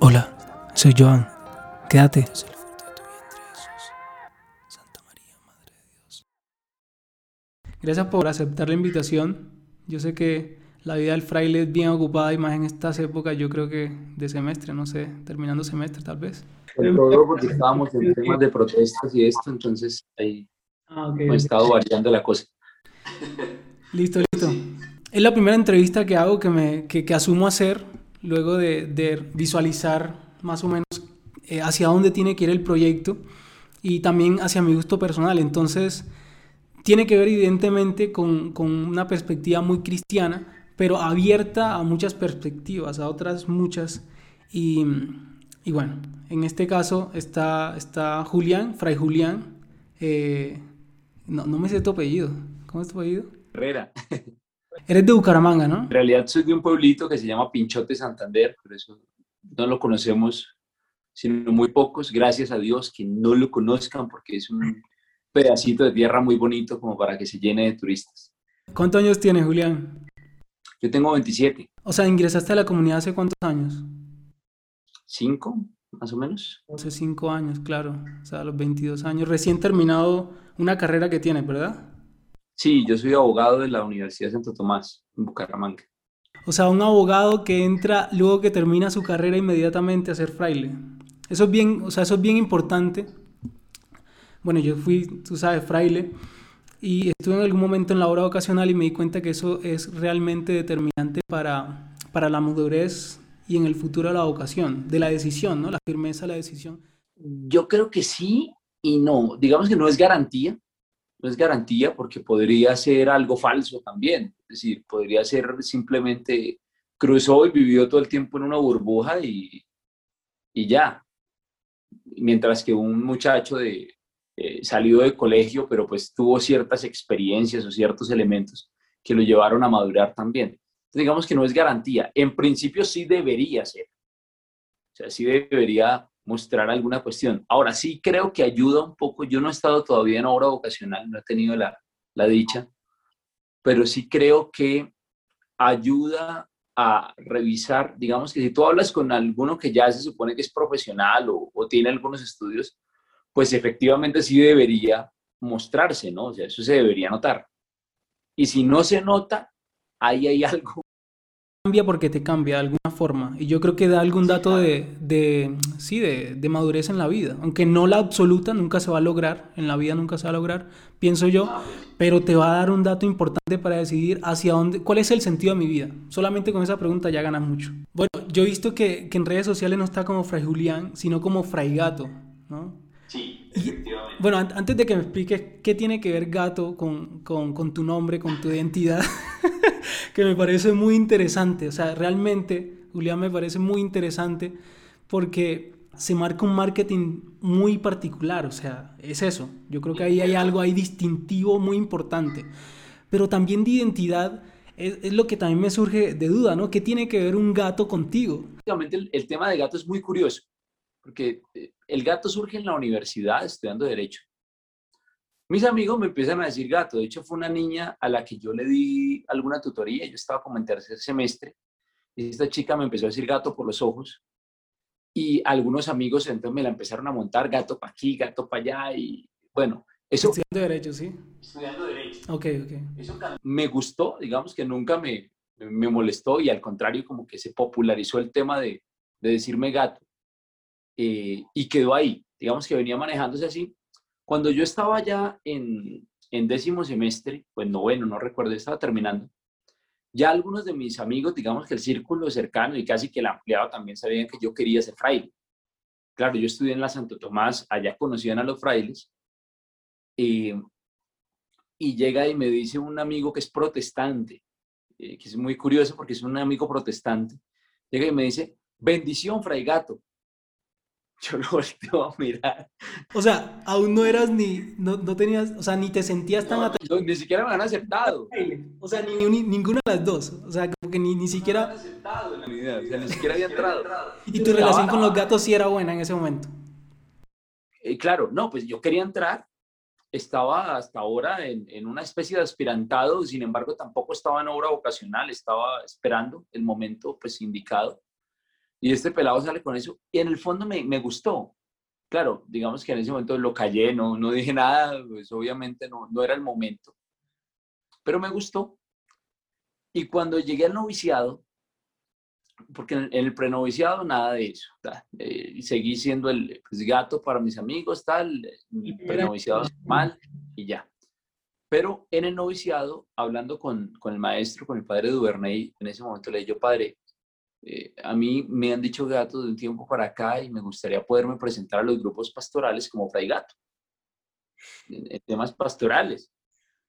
Hola, soy Joan. Quédate. Gracias por aceptar la invitación. Yo sé que la vida del fraile es bien ocupada y más en estas épocas, yo creo que de semestre, no sé, terminando semestre tal vez. Sobre todo porque estábamos en temas de protestas y esto, entonces ahí Ah, ha estado variando la cosa. Listo, listo. Es la primera entrevista que hago que, me, que, que asumo hacer luego de, de visualizar más o menos eh, hacia dónde tiene que ir el proyecto y también hacia mi gusto personal. Entonces, tiene que ver evidentemente con, con una perspectiva muy cristiana, pero abierta a muchas perspectivas, a otras muchas. Y, y bueno, en este caso está, está Julián, Fray Julián. eh, no, no me sé tu apellido. ¿Cómo es tu apellido? Herrera. Eres de Bucaramanga, ¿no? En realidad soy de un pueblito que se llama Pinchote Santander, pero eso no lo conocemos, sino muy pocos. Gracias a Dios que no lo conozcan porque es un pedacito de tierra muy bonito como para que se llene de turistas. ¿Cuántos años tienes, Julián? Yo tengo 27, O sea, ingresaste a la comunidad hace cuántos años? 5 más o menos. Hace cinco años, claro. O sea, a los 22 años. Recién terminado una carrera que tienes, ¿verdad? Sí, yo soy abogado de la Universidad de Santo Tomás, en Bucaramanga. O sea, un abogado que entra luego que termina su carrera inmediatamente a ser fraile. Eso es bien, o sea, eso es bien importante. Bueno, yo fui, tú sabes, fraile y estuve en algún momento en la obra vocacional y me di cuenta que eso es realmente determinante para, para la madurez y en el futuro de la vocación, de la decisión, ¿no? La firmeza de la decisión. Yo creo que sí y no. Digamos que no es garantía, no es garantía porque podría ser algo falso también. Es decir, podría ser simplemente cruzó y vivió todo el tiempo en una burbuja y, y ya. Mientras que un muchacho de, eh, salió de colegio, pero pues tuvo ciertas experiencias o ciertos elementos que lo llevaron a madurar también. Entonces, digamos que no es garantía. En principio sí debería ser. O sea, sí debería mostrar alguna cuestión. Ahora sí creo que ayuda un poco. Yo no he estado todavía en obra vocacional, no he tenido la, la dicha, pero sí creo que ayuda a revisar, digamos que si tú hablas con alguno que ya se supone que es profesional o, o tiene algunos estudios, pues efectivamente sí debería mostrarse, ¿no? O sea, eso se debería notar. Y si no se nota, ahí hay algo. Cambia porque te cambia de alguna forma. Y yo creo que da algún dato de, de sí, de, de madurez en la vida. Aunque no la absoluta, nunca se va a lograr. En la vida nunca se va a lograr, pienso yo. Pero te va a dar un dato importante para decidir hacia dónde, cuál es el sentido de mi vida. Solamente con esa pregunta ya ganas mucho. Bueno, yo he visto que, que en redes sociales no está como Fray Julián, sino como Fray Gato, ¿no? Sí, efectivamente. Bueno, an antes de que me expliques qué tiene que ver gato con, con, con tu nombre, con tu identidad, que me parece muy interesante. O sea, realmente, Julián, me parece muy interesante porque se marca un marketing muy particular. O sea, es eso. Yo creo que ahí hay algo ahí distintivo muy importante. Pero también de identidad es, es lo que también me surge de duda, ¿no? ¿Qué tiene que ver un gato contigo? Básicamente el, el tema de gato es muy curioso, porque eh, el gato surge en la universidad estudiando Derecho. Mis amigos me empiezan a decir gato. De hecho, fue una niña a la que yo le di alguna tutoría. Yo estaba como en tercer semestre. Y esta chica me empezó a decir gato por los ojos. Y algunos amigos entonces me la empezaron a montar gato para aquí, gato para allá. Y bueno, eso. Estudiando Derecho, sí. Estudiando Derecho. Ok, ok. Eso me gustó, digamos que nunca me, me molestó y al contrario, como que se popularizó el tema de, de decirme gato. Eh, y quedó ahí. Digamos que venía manejándose así. Cuando yo estaba ya en, en décimo semestre, pues noveno, no recuerdo, estaba terminando, ya algunos de mis amigos, digamos que el círculo cercano y casi que el ampliado también sabían que yo quería ser fraile. Claro, yo estudié en la Santo Tomás, allá conocían a los frailes. Eh, y llega y me dice un amigo que es protestante, eh, que es muy curioso porque es un amigo protestante, llega y me dice, bendición, fray gato. Yo lo volteo a mirar. O sea, aún no eras ni, no, no tenías, o sea, ni te sentías tan No, atraído. no, ni siquiera me han aceptado. O sea, ni, ni- ninguna de las dos. O sea, como que ni, ni Me han siquiera... aceptado en la vida, o sea, ni siquiera había entrado. Y tu relación con los gatos sí era buena en ese momento. Eh, claro, no, pues yo quería entrar, estaba hasta ahora en, en una especie de aspirantado, sin embargo tampoco estaba en obra vocacional, estaba esperando el momento pues indicado. Y este pelado sale con eso y en el fondo me, me gustó. Claro, digamos que en ese momento lo callé, no, no dije nada, pues obviamente no, no era el momento, pero me gustó. Y cuando llegué al noviciado, porque en el prenoviciado nada de eso, eh, seguí siendo el pues, gato para mis amigos, tal, el prenoviciado mal y ya. Pero en el noviciado, hablando con, con el maestro, con el padre Duvernay, en ese momento le dije, yo, padre, eh, a mí me han dicho gato de un tiempo para acá y me gustaría poderme presentar a los grupos pastorales como fray gato, en, temas pastorales.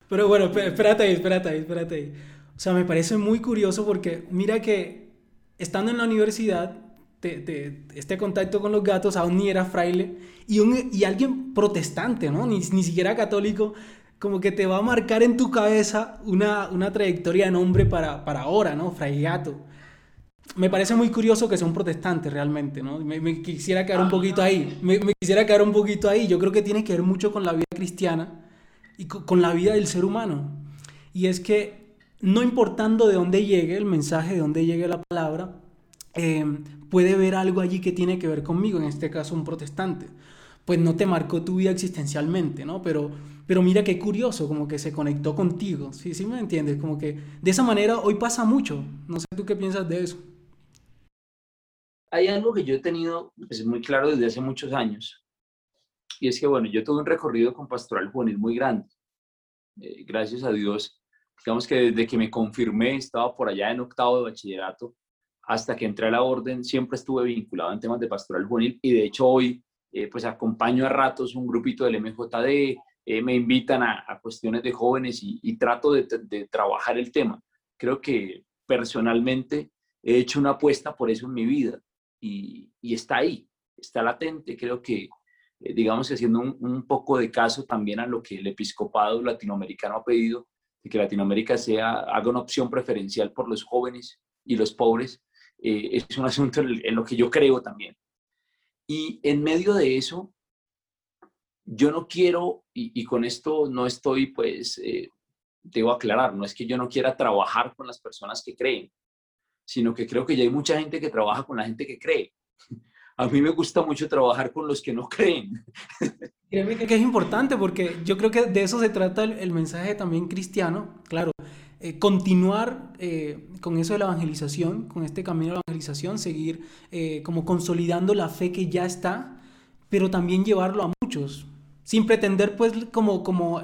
Pero bueno, espérate ahí, espérate ahí, espérate ahí. O sea, me parece muy curioso porque mira que estando en la universidad, este contacto con los gatos aún ni era fraile y, un, y alguien protestante, ¿no? Ni, ni siquiera católico, como que te va a marcar en tu cabeza una, una trayectoria de nombre para, para ahora, ¿no? Fray Gato. Me parece muy curioso que sea un protestante realmente, ¿no? Me, quisiera quedar un poquito ahí, me, quisiera quedar un poquito ahí. Yo creo que tiene que ver mucho con la vida cristiana y con, la vida del ser humano. Y es que no importando de dónde llegue el mensaje, de dónde llegue la palabra, eh, puede ver algo allí que tiene que ver conmigo, en este caso un protestante pues no te marcó tu vida existencialmente, ¿no? Pero, pero mira qué curioso, como que se conectó contigo, ¿sí? ¿Sí me entiendes? Como que de esa manera hoy pasa mucho. No sé tú qué piensas de eso. Hay algo que yo he tenido pues, muy claro desde hace muchos años. Y es que, bueno, yo tuve un recorrido con pastoral juvenil muy grande. Eh, gracias a Dios, digamos que desde que me confirmé, estaba por allá en octavo de bachillerato, hasta que entré a la orden, siempre estuve vinculado en temas de pastoral juvenil y de hecho hoy eh, pues acompaño a ratos un grupito del MJD, eh, me invitan a, cuestiones de jóvenes y, trato de, trabajar el tema. Creo que personalmente he hecho una apuesta por eso en mi vida y, está ahí, está latente. Creo que, eh, digamos, haciendo un, poco de caso también a lo que el episcopado latinoamericano ha pedido, de que Latinoamérica sea, haga una opción preferencial por los jóvenes y los pobres, es un asunto en lo que yo creo también. Y en medio de eso, yo no quiero, y, con esto no estoy, pues, eh, debo aclarar, no es que yo no quiera trabajar con las personas que creen, sino que creo que ya hay mucha gente que trabaja con la gente que cree. A mí me gusta mucho trabajar con los que no creen. Créeme que es importante porque yo creo que de eso se trata el mensaje también cristiano. Claro, eh, continuar eh, con eso de la evangelización, con este camino de la evangelización, seguir eh, como consolidando la fe que ya está, pero también llevarlo a muchos, sin pretender pues como, como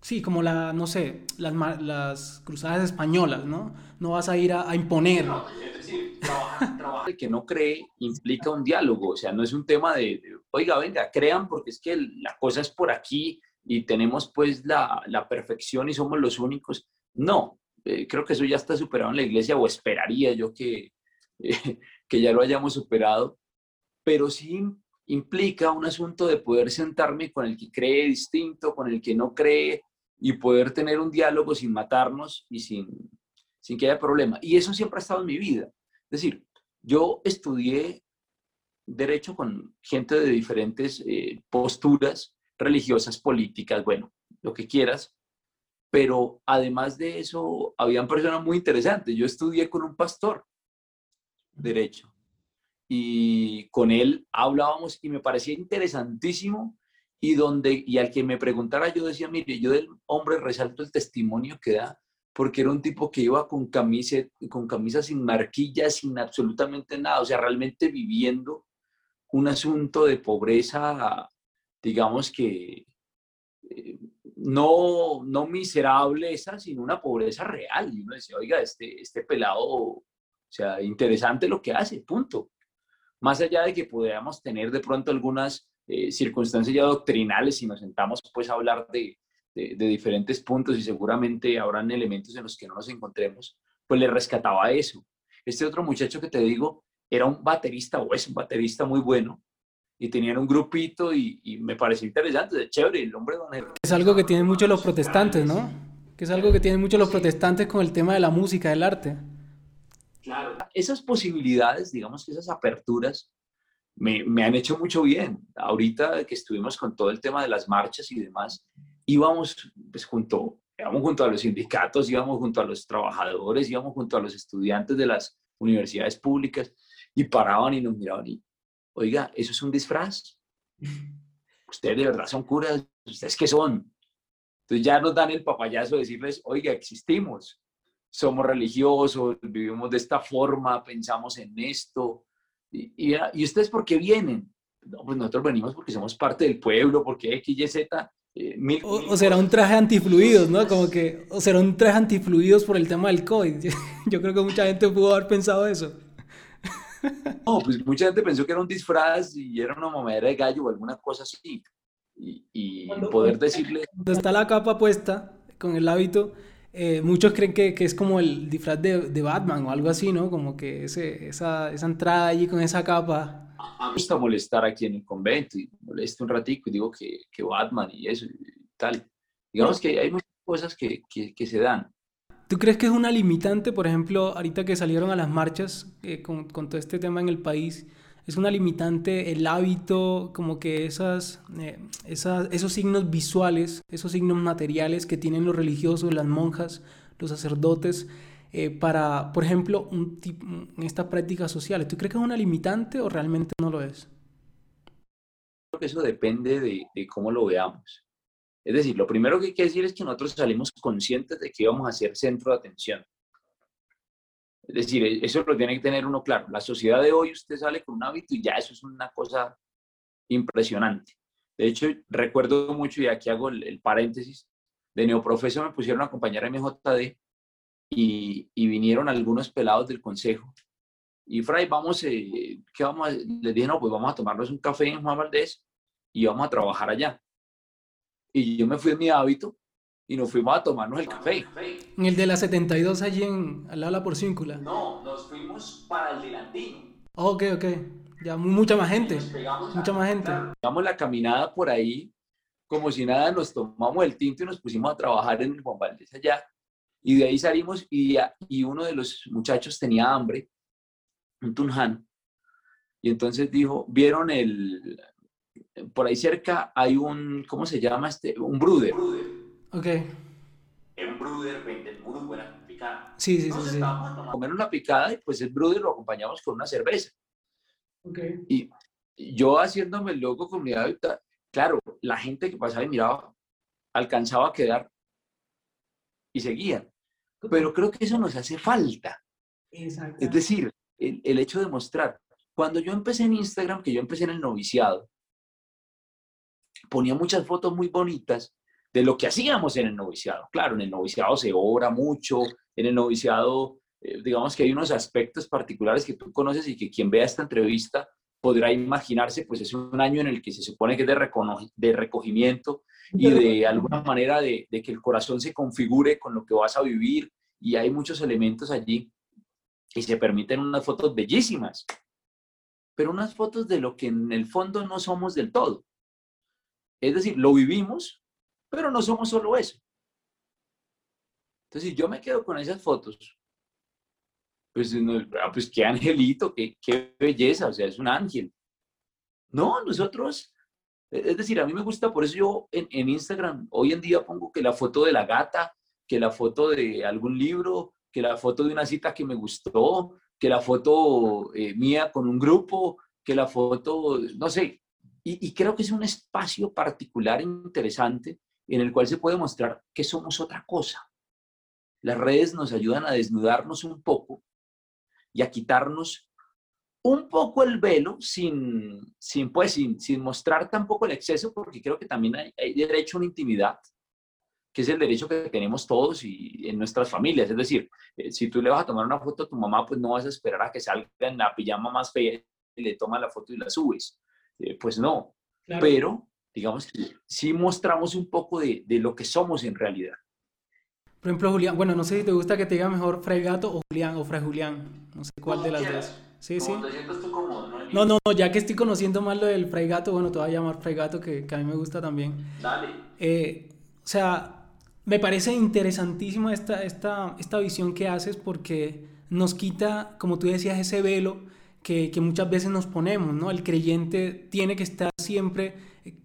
sí, como la, no sé, las, las cruzadas españolas, ¿no? No vas a ir a, imponer. No, es decir, trabajar, que no cree implica un diálogo, o sea, no es un tema de, oiga, venga, crean porque es que la cosa es por aquí y tenemos pues la, la perfección y somos los únicos. No, eh, creo que eso ya está superado en la iglesia o esperaría yo que, que ya lo hayamos superado, pero sí implica un asunto de poder sentarme con el que cree distinto, con el que no cree y poder tener un diálogo sin matarnos y sin, sin que haya problema. Y eso siempre ha estado en mi vida. Es decir, yo estudié derecho con gente de diferentes eh, posturas religiosas, políticas, bueno, lo que quieras, pero además de eso, habían personas muy interesantes. Yo estudié con un pastor, derecho, y con él hablábamos y me parecía interesantísimo y donde y al que me preguntara yo decía, mire, yo del hombre resalto el testimonio que da porque era un tipo que iba con camisa, con camisa sin marquillas, sin absolutamente nada, o sea, realmente viviendo un asunto de pobreza, digamos que eh, no, no miserable esa, sino una pobreza real. Y uno decía, oiga, este, este pelado, o sea, interesante lo que hace, punto. Más allá de que podamos tener de pronto algunas eh, circunstancias ya doctrinales y nos sentamos pues a hablar de, de, diferentes puntos y seguramente habrán elementos en los que no nos encontremos, pues le rescataba eso. Este otro muchacho que te digo era un baterista o es un baterista muy bueno, y tenían un grupito y, me pareció interesante, de chévere, el hombre don Es algo que tienen muchos los protestantes, ¿no? Que es algo que tienen muchos los protestantes con el tema de la música, del arte. Claro, esas posibilidades, digamos que esas aperturas, me, han hecho mucho bien. Ahorita que estuvimos con todo el tema de las marchas y demás, íbamos pues, junto, íbamos junto a los sindicatos, íbamos junto a los trabajadores, íbamos junto a los estudiantes de las universidades públicas y paraban y nos miraban y, oiga, ¿eso es un disfraz? Ustedes de verdad son curas, ¿ustedes qué son? Entonces ya nos dan el papayazo de decirles, oiga, existimos, somos religiosos, vivimos de esta forma, pensamos en esto. ¿Y, y, ustedes por qué vienen? No, pues nosotros venimos porque somos parte del pueblo, porque X, Y, Z. Eh, o, será un traje antifluidos, ¿no? Como que, o será un traje antifluidos por el tema del COVID. Yo creo que mucha gente pudo haber pensado eso. No, pues mucha gente pensó que era un disfraz y era una mamadera de gallo o alguna cosa así. Y, poder decirle... Cuando está la capa puesta con el hábito, eh, muchos creen que, que, es como el disfraz de, de, Batman o algo así, ¿no? Como que ese, esa, esa entrada allí con esa capa. A mí me gusta molestar aquí en el convento y molesto un ratico y digo que, que Batman y eso y tal. Digamos que hay muchas cosas que, que, que se dan. ¿Tú crees que es una limitante, por ejemplo, ahorita que salieron a las marchas eh, con, con, todo este tema en el país, es una limitante el hábito, como que esas, eh, esas, esos signos visuales, esos signos materiales que tienen los religiosos, las monjas, los sacerdotes, eh, para, por ejemplo, un en estas prácticas sociales? ¿Tú crees que es una limitante o realmente no lo es? Creo que eso depende de, de cómo lo veamos. Es decir, lo primero que hay que decir es que nosotros salimos conscientes de que íbamos a ser centro de atención. Es decir, e, eso lo tiene que tener uno claro. La sociedad de hoy, usted sale con un hábito y ya eso es una cosa impresionante. De hecho, recuerdo mucho, y aquí hago el, paréntesis, de neoprofeso me pusieron a acompañar a MJD y, y vinieron algunos pelados del consejo. Y Fray, vamos, eh, ¿qué vamos a? Les dije, no, pues vamos a tomarnos un café en Juan Valdés y vamos a trabajar allá. Y yo me fui en mi hábito y nos fuimos a tomarnos el café. ¿En el de la 72 allí en, al lado de la porcíncula? No, nos fuimos para el delantino. Ok, ok. Ya mucha más gente. Mucha más gente. Damos la caminada por ahí, como si nada, nos tomamos el tinto y nos pusimos a trabajar en el Juan Valdés allá. Y de ahí salimos y, y uno de los muchachos tenía hambre, un tunjan. Y entonces dijo, vieron el, por ahí cerca hay un, ¿cómo se llama este? Un bruder. Ok. Un bruder vende muy buena picada. Sí, sí, sí. sí. a comer una picada y pues el bruder lo acompañamos con una cerveza. Ok. Y yo haciéndome loco con mi hábitat, claro, la gente que pasaba y miraba alcanzaba a quedar y seguían. Pero creo que eso nos hace falta. Exacto. Es decir, el, el hecho de mostrar. Cuando yo empecé en Instagram, que yo empecé en el noviciado, ponía muchas fotos muy bonitas de lo que hacíamos en el noviciado. Claro, en el noviciado se ora mucho, en el noviciado, eh, digamos que hay unos aspectos particulares que tú conoces y que quien vea esta entrevista podrá imaginarse, pues es un año en el que se supone que es de, de recogimiento y de alguna manera de, de, que el corazón se configure con lo que vas a vivir y hay muchos elementos allí y se permiten unas fotos bellísimas, pero unas fotos de lo que en el fondo no somos del todo. Es decir, lo vivimos, pero no somos solo eso. Entonces, si yo me quedo con esas fotos, pues, ah, pues qué angelito, qué, qué belleza, o sea, es un ángel. No, nosotros, es decir, a mí me gusta, por eso yo en, en, Instagram hoy en día pongo que la foto de la gata, que la foto de algún libro, que la foto de una cita que me gustó, que la foto eh, mía con un grupo, que la foto, no sé, y, creo que es un espacio particular interesante en el cual se puede mostrar que somos otra cosa. Las redes nos ayudan a desnudarnos un poco y a quitarnos un poco el velo sin, sin, pues, sin, sin mostrar tampoco el exceso, porque creo que también hay, hay, derecho a una intimidad, que es el derecho que tenemos todos y en nuestras familias. Es decir, eh, si tú le vas a tomar una foto a tu mamá, pues no vas a esperar a que salga en la pijama más fea y le tomas la foto y la subes. Eh, pues no. Pero, digamos que sí mostramos un poco de, de, lo que somos en realidad. Por ejemplo, Julián, bueno, no sé si te gusta que te diga mejor Fray Gato o Julián o Fray Julián. No sé cuál de las dos. Sí, sí. no, no, no, ya que estoy conociendo más lo del Fray Gato, bueno, te voy a llamar Fray Gato, que, que a mí me gusta también. Dale. Eh, o sea, me parece interesantísima esta, esta, esta visión que haces porque nos quita, como tú decías, ese velo que, muchas veces nos ponemos, ¿no? El creyente tiene que estar siempre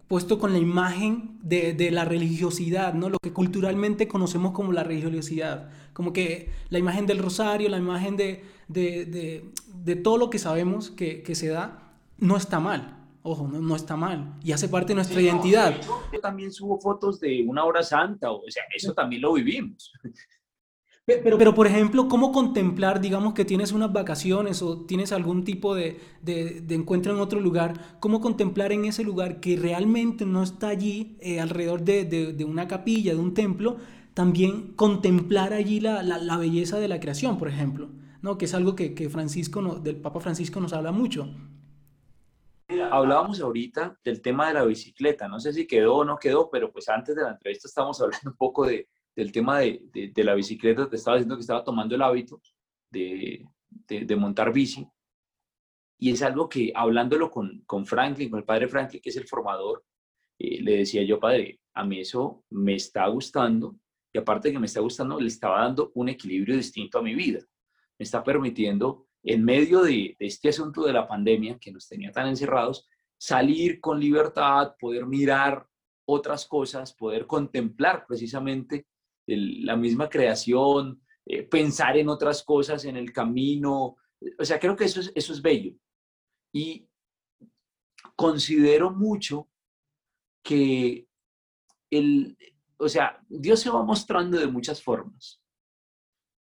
puesto con la imagen de, la religiosidad, ¿no? Lo que culturalmente conocemos como la religiosidad, como que la imagen del rosario, la imagen de, de, de, todo lo que sabemos que, que, se da, no está mal. Ojo, no, no está mal. Y hace parte de nuestra identidad. yo también subo fotos de una hora santa, o sea, eso también lo vivimos. Pero, pero, por ejemplo, ¿cómo contemplar, digamos que tienes unas vacaciones o tienes algún tipo de, de, de encuentro en otro lugar, cómo contemplar en ese lugar que realmente no está allí eh, alrededor de, de, una capilla, de un templo, también contemplar allí la, la, la, belleza de la creación, por ejemplo, ¿no? que es algo que, que Francisco, no, del Papa Francisco nos habla mucho. Hablábamos ahorita del tema de la bicicleta, no sé si quedó o no quedó, pero pues antes de la entrevista estábamos hablando un poco de, del tema de, de, la bicicleta, te estaba diciendo que estaba tomando el hábito de, de montar bici. Y es algo que hablándolo con, con, Franklin, con el padre Franklin, que es el formador, eh, le decía yo, padre, a mí eso me está gustando y aparte de que me está gustando, le estaba dando un equilibrio distinto a mi vida. Me está permitiendo, en medio de, de este asunto de la pandemia que nos tenía tan encerrados, salir con libertad, poder mirar otras cosas, poder contemplar precisamente la misma creación, eh, pensar en otras cosas en el camino. O sea, creo que eso es, eso es bello. Y considero mucho que el, o sea, Dios se va mostrando de muchas formas.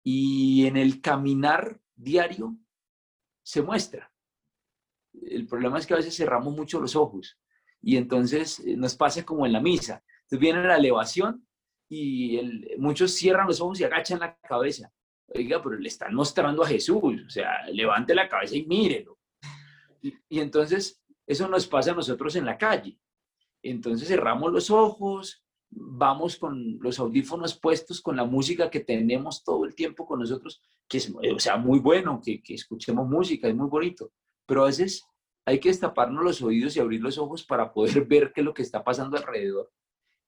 Y en el caminar diario se muestra. El problema es que a veces cerramos mucho los ojos y entonces eh, nos pasa como en la misa. Entonces viene la elevación y muchos cierran los ojos y agachan la cabeza. Oiga, pero le están mostrando a Jesús, o sea, levante la cabeza y mírelo. Y, entonces eso nos pasa a nosotros en la calle. Entonces cerramos los ojos, vamos con los audífonos puestos, con la música que tenemos todo el tiempo con nosotros, que es, o sea, muy bueno, que, que escuchemos música, es muy bonito, pero a veces hay que destaparnos los oídos y abrir los ojos para poder ver qué es lo que está pasando alrededor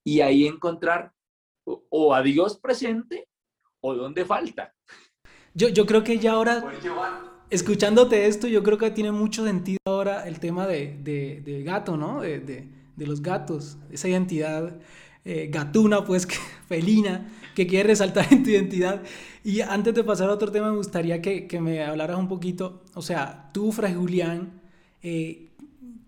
y ahí encontrar o a Dios presente o dónde falta. Yo, yo creo que ya ahora, escuchándote esto, yo creo que tiene mucho sentido ahora el tema de, de, de gato, ¿no? De, de, de, los gatos, esa identidad eh, gatuna, pues, felina, que quiere resaltar en tu identidad. Y antes de pasar a otro tema, me gustaría que, que me hablaras un poquito, o sea, tú, Fray Julián, eh,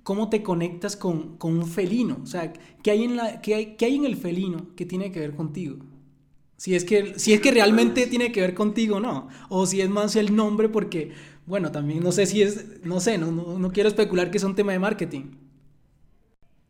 cómo te conectas con, con, un felino. O sea, ¿qué hay, en la, qué hay, qué hay en el felino que tiene que ver contigo? Si es, que, si es que realmente tiene que ver contigo, ¿no? O si es más el nombre, porque, bueno, también no sé si es, no sé, no, no, no quiero especular que es un tema de marketing.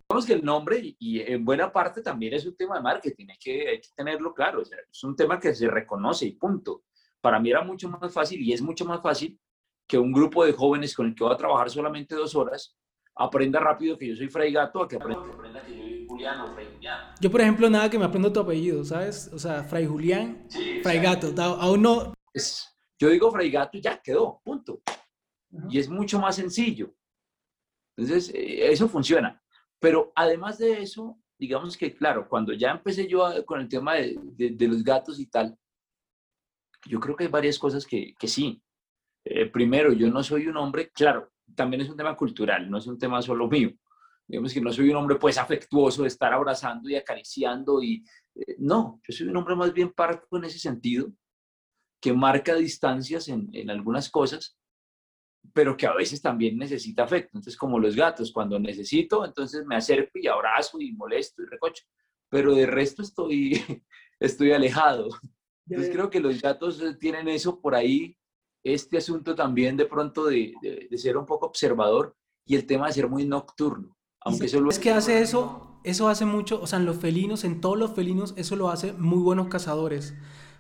Vamos que el nombre, y en buena parte también es un tema de marketing, hay que, tenerlo claro, es un tema que se reconoce y punto. Para mí era mucho más fácil y es mucho más fácil que un grupo de jóvenes con el que voy a trabajar solamente dos horas aprenda rápido que yo soy Fray Gato a que aprenda, que yo soy Julián o Fray Julián. Yo, por ejemplo, nada que me aprenda tu apellido, ¿sabes? O sea, Fray Julián, Fray Gato, aún no... Es, yo digo Fray Gato y ya quedó, punto. Y es mucho más sencillo. Entonces, eh, eso funciona. Pero además de eso, digamos que, claro, cuando ya empecé yo con el tema de, de, los gatos y tal, yo creo que hay varias cosas que, que sí. Eh, primero, yo no soy un hombre, claro, también es un tema cultural, no es un tema solo mío. Digamos que no soy un hombre pues afectuoso de estar abrazando y acariciando y eh, no, yo soy un hombre más bien parco en ese sentido, que marca distancias en, en algunas cosas, pero que a veces también necesita afecto. Entonces, como los gatos, cuando necesito, entonces me acerco y abrazo y molesto y recocho, pero de resto estoy, estoy alejado. Entonces, creo que los gatos tienen eso por ahí este asunto también de pronto de, de, ser un poco observador y el tema de ser muy nocturno. Aunque solo... Es que hace eso, eso hace mucho, o sea, en los felinos, en todos los felinos, eso lo hace muy buenos cazadores,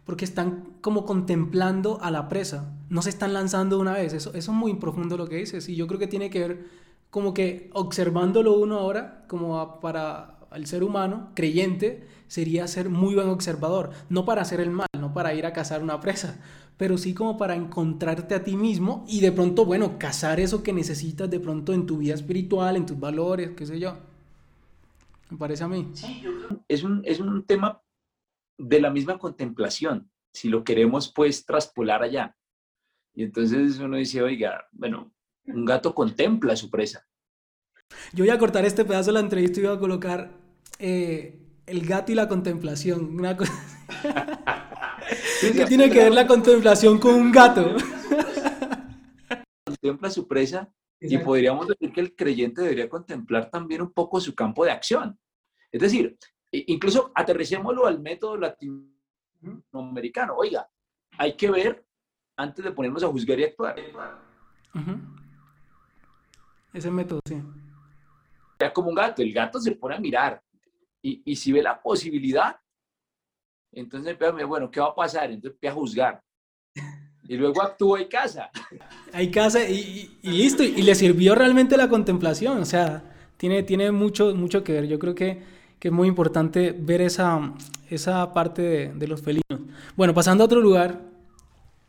porque están como contemplando a la presa, no se están lanzando una vez, eso, eso es muy profundo lo que dices, y yo creo que tiene que ver como que observándolo uno ahora, como para el ser humano creyente, sería ser muy buen observador, no para hacer el mal, no para ir a cazar una presa, pero sí como para encontrarte a ti mismo y de pronto, bueno, cazar eso que necesitas de pronto en tu vida espiritual, en tus valores, qué sé yo. Me parece a mí. Sí, yo creo. Es un, es un tema de la misma contemplación, si lo queremos pues traspolar allá. Y entonces uno dice, oiga, bueno, un gato contempla a su presa. Yo voy a cortar este pedazo de la entrevista y voy a colocar eh, el gato y la contemplación. ¿Qué tiene que ver la contemplación con un gato? contempla su presa y podríamos decir que el creyente debería contemplar también un poco su campo de acción. Es decir, incluso aterricémoslo al método latinoamericano. Oiga, hay que ver antes de ponernos a juzgar y actuar. Ese método, sí. Ya como un gato, el gato se pone a mirar y, y si ve la posibilidad, entonces empieza a bueno, ¿qué va a pasar? Entonces empieza a juzgar. Y luego actúa y casa. Hay casa y, y, listo. Y le sirvió realmente la contemplación. O sea, tiene, tiene mucho, mucho que ver. Yo creo que, que es muy importante ver esa, esa parte de, de, los felinos. Bueno, pasando a otro lugar.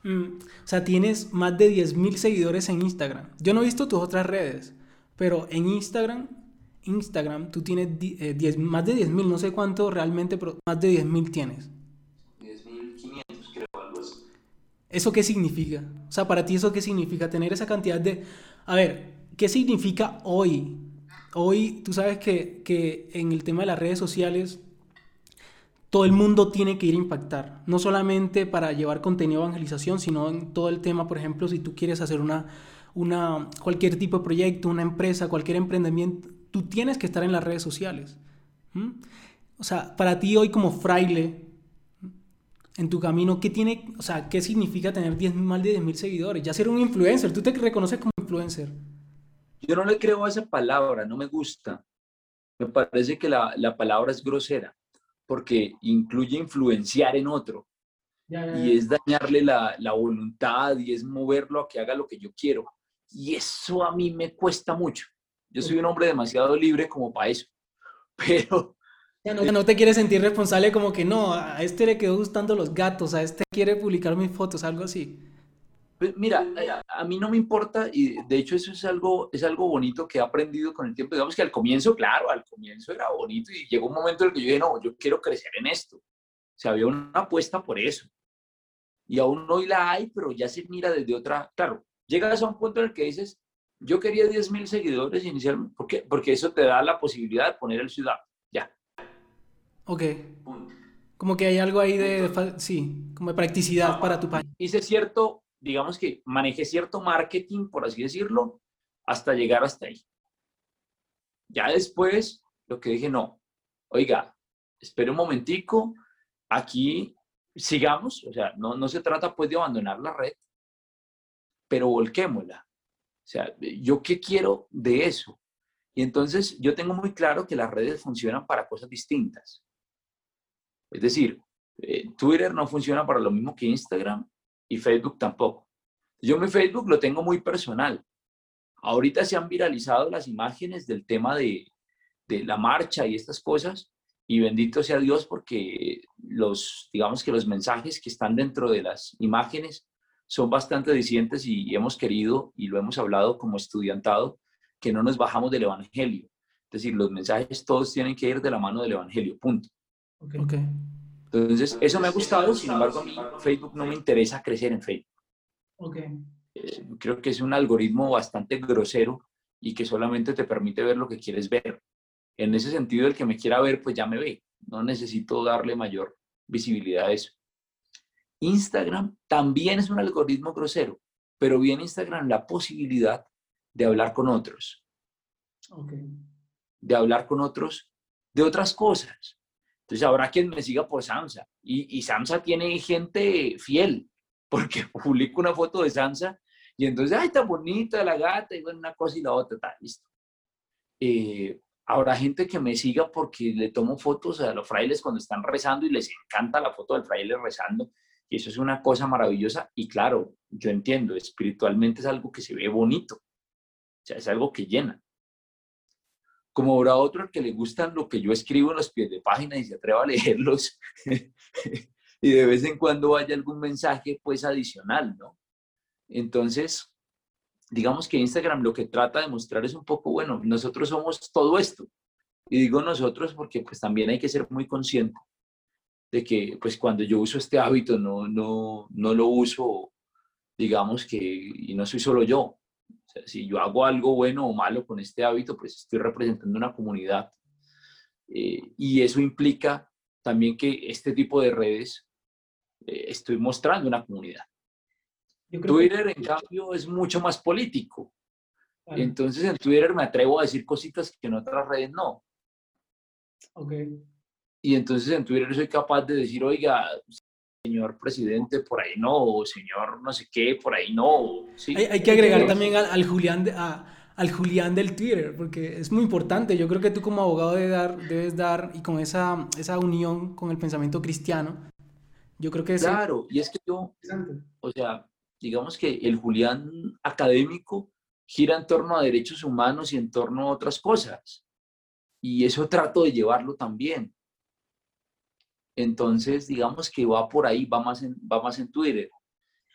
Mm, o sea, tienes más de 10.000 seguidores en Instagram. Yo no he visto tus otras redes, pero en Instagram, Instagram, tú tienes 10, eh, más de 10.000, no sé cuánto realmente, pero más de 10.000 tienes. ¿Eso qué significa? O sea, para ti eso qué significa tener esa cantidad de... A ver, ¿qué significa hoy? Hoy tú sabes que, que en el tema de las redes sociales todo el mundo tiene que ir a impactar, no solamente para llevar contenido de evangelización, sino en todo el tema, por ejemplo, si tú quieres hacer una, una, cualquier tipo de proyecto, una empresa, cualquier emprendimiento, tú tienes que estar en las redes sociales. O sea, para ti hoy como fraile, en tu camino, ¿qué tiene, o sea, qué significa tener 10, más de 10 mil seguidores? Ya ser un influencer, ¿tú te reconoces como influencer? Yo no le creo a esa palabra, no me gusta. Me parece que la, la palabra es grosera, porque incluye influenciar en otro. Y es dañarle la, la voluntad y es moverlo a que haga lo que yo quiero. Y eso a mí me cuesta mucho. Yo soy un hombre demasiado libre como para eso. Pero, no, te quieres sentir responsable como que no, a este le quedó gustando los gatos, a este quiere publicar mis fotos, algo así. Pues mira, a, mí no me importa y de hecho eso es algo, es algo bonito que he aprendido con el tiempo. Digamos que al comienzo, claro, al comienzo era bonito y llegó un momento en el que yo dije, no, yo quiero crecer en esto. O sea, había una apuesta por eso. Y aún hoy la hay, pero ya se mira desde otra, claro, llegas a un punto en el que dices, yo quería 10 mil seguidores inicialmente, ¿por qué? Porque eso te da la posibilidad de poner el ciudad, ya, Ok. Como que hay algo ahí de, sí, como de practicidad para tu página. Hice cierto, digamos que manejé cierto marketing, por así decirlo, hasta llegar hasta ahí. Ya después, lo que dije, no, oiga, espere un momentico, aquí sigamos, o sea, no, no se trata pues de abandonar la red, pero volquémosla. O sea, ¿yo qué quiero de eso? Y entonces yo tengo muy claro que las redes funcionan para cosas distintas. Es decir, eh, Twitter no funciona para lo mismo que Instagram y Facebook tampoco. Yo mi Facebook lo tengo muy personal. Ahorita se han viralizado las imágenes del tema de, de la marcha y estas cosas y bendito sea Dios porque los, digamos que los mensajes que están dentro de las imágenes son bastante dicientes y hemos querido y lo hemos hablado como estudiantado que no nos bajamos del Evangelio. Es decir, los mensajes todos tienen que ir de la mano del Evangelio, punto. Okay. Entonces, eso me ha gustado, sin embargo, a mí Facebook no me interesa crecer en Facebook. Okay. Eh, creo que es un algoritmo bastante grosero y que solamente te permite ver lo que quieres ver. En ese sentido, el que me quiera ver, pues ya me ve. No necesito darle mayor visibilidad a eso. Instagram también es un algoritmo grosero, pero viene Instagram la posibilidad de hablar con otros. Okay. De hablar con otros de otras cosas. Entonces habrá quien me siga por Samsa. Y, y Samsa tiene gente fiel, porque publico una foto de Samsa y entonces, ay, está bonita la gata, y bueno, una cosa y la otra, está listo. Eh, habrá gente que me siga porque le tomo fotos a los frailes cuando están rezando y les encanta la foto del fraile rezando. Y eso es una cosa maravillosa. Y claro, yo entiendo, espiritualmente es algo que se ve bonito. O sea, es algo que llena como habrá otro que le gustan lo que yo escribo en los pies de página y se atreva a leerlos y de vez en cuando haya algún mensaje pues adicional, ¿no? Entonces, digamos que Instagram lo que trata de mostrar es un poco, bueno, nosotros somos todo esto. Y digo nosotros porque pues también hay que ser muy consciente de que pues cuando yo uso este hábito no, no, no lo uso, digamos que, y no soy solo yo, si yo hago algo bueno o malo con este hábito, pues estoy representando una comunidad. Eh, y eso implica también que este tipo de redes eh, estoy mostrando una comunidad. Twitter, en cambio, es mucho más político. Entonces en Twitter me atrevo a decir cositas que en otras redes no. Ok. Y entonces en Twitter soy capaz de decir, oiga, señor presidente, por ahí no, o señor no sé qué, por ahí no. ¿sí? Hay, que agregar también al, Julián de, al Julián del Twitter, porque es muy importante. Yo creo que tú como abogado debes dar, debes dar y con esa, esa unión con el pensamiento cristiano, yo creo que es... Claro, y es que yo, o sea, digamos que el Julián académico gira en torno a derechos humanos y en torno a otras cosas. Y eso trato de llevarlo también. Entonces, digamos que va por ahí, va más en, va más en Twitter.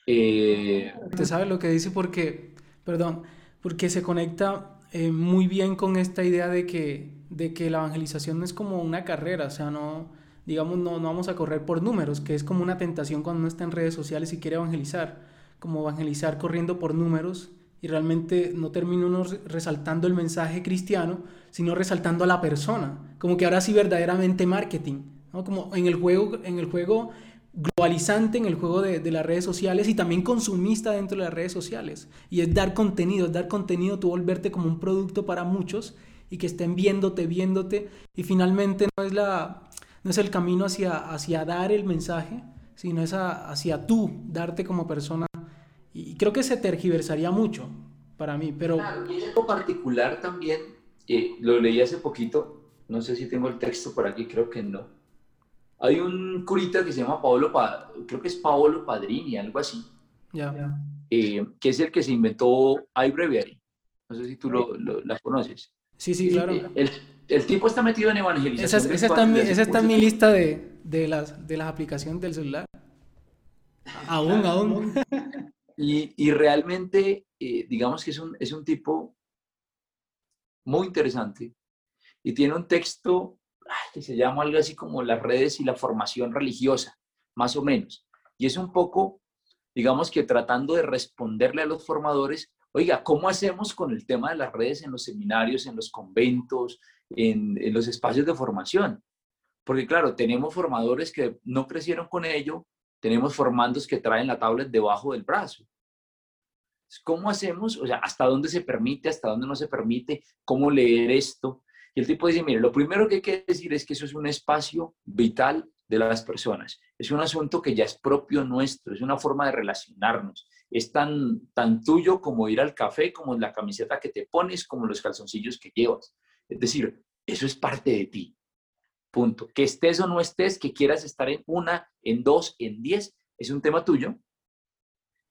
Eh, ¿Te sabes lo que dice? Porque, perdón, porque se conecta eh, muy bien con esta idea de que, de que la evangelización es como una carrera, o sea, no, digamos, no, no vamos a correr por números, que es como una tentación cuando uno está en redes sociales y quiere evangelizar, como evangelizar corriendo por números y realmente no termina uno resaltando el mensaje cristiano, sino resaltando a la persona, como que ahora sí verdaderamente marketing, ¿no? como en el juego, en el juego globalizante, en el juego de, de, las redes sociales y también consumista dentro de las redes sociales. Y es dar contenido, es dar contenido, tú volverte como un producto para muchos y que estén viéndote, viéndote y finalmente no es, la, no es el camino hacia, hacia dar el mensaje, sino es hacia tú, darte como persona y creo que se tergiversaría mucho para mí, pero... Claro, y algo particular también, eh, lo leí hace poquito, no sé si tengo el texto por aquí, creo que no. Hay un curita que se llama Paolo, creo que es Paolo Padrini, algo así, ya. Eh, que es el que se inventó iBreviary. No sé si tú lo, la conoces. Sí, sí, claro. El, el, tipo está metido en evangelización. Esa, esa está, esa está en mi lista de, de, las, de las aplicaciones del celular. Aún, aún. Y, realmente, eh, digamos que es un, es un tipo muy interesante y tiene un texto que se llama algo así como las redes y la formación religiosa, más o menos. Y es un poco, digamos que tratando de responderle a los formadores, oiga, ¿cómo hacemos con el tema de las redes en los seminarios, en los conventos, en, en los espacios de formación? Porque claro, tenemos formadores que no crecieron con ello, tenemos formandos que traen la tablet debajo del brazo. ¿Cómo hacemos? O sea, ¿hasta dónde se permite? ¿Hasta dónde no se permite? ¿Cómo leer esto? Y el tipo dice, mire, lo primero que hay que decir es que eso es un espacio vital de las personas. Es un asunto que ya es propio nuestro, es una forma de relacionarnos. Es tan, tan tuyo como ir al café, como la camiseta que te pones, como los calzoncillos que llevas. Es decir, eso es parte de ti. Punto. Que estés o no estés, que quieras estar en una, en dos, en diez, es un tema tuyo.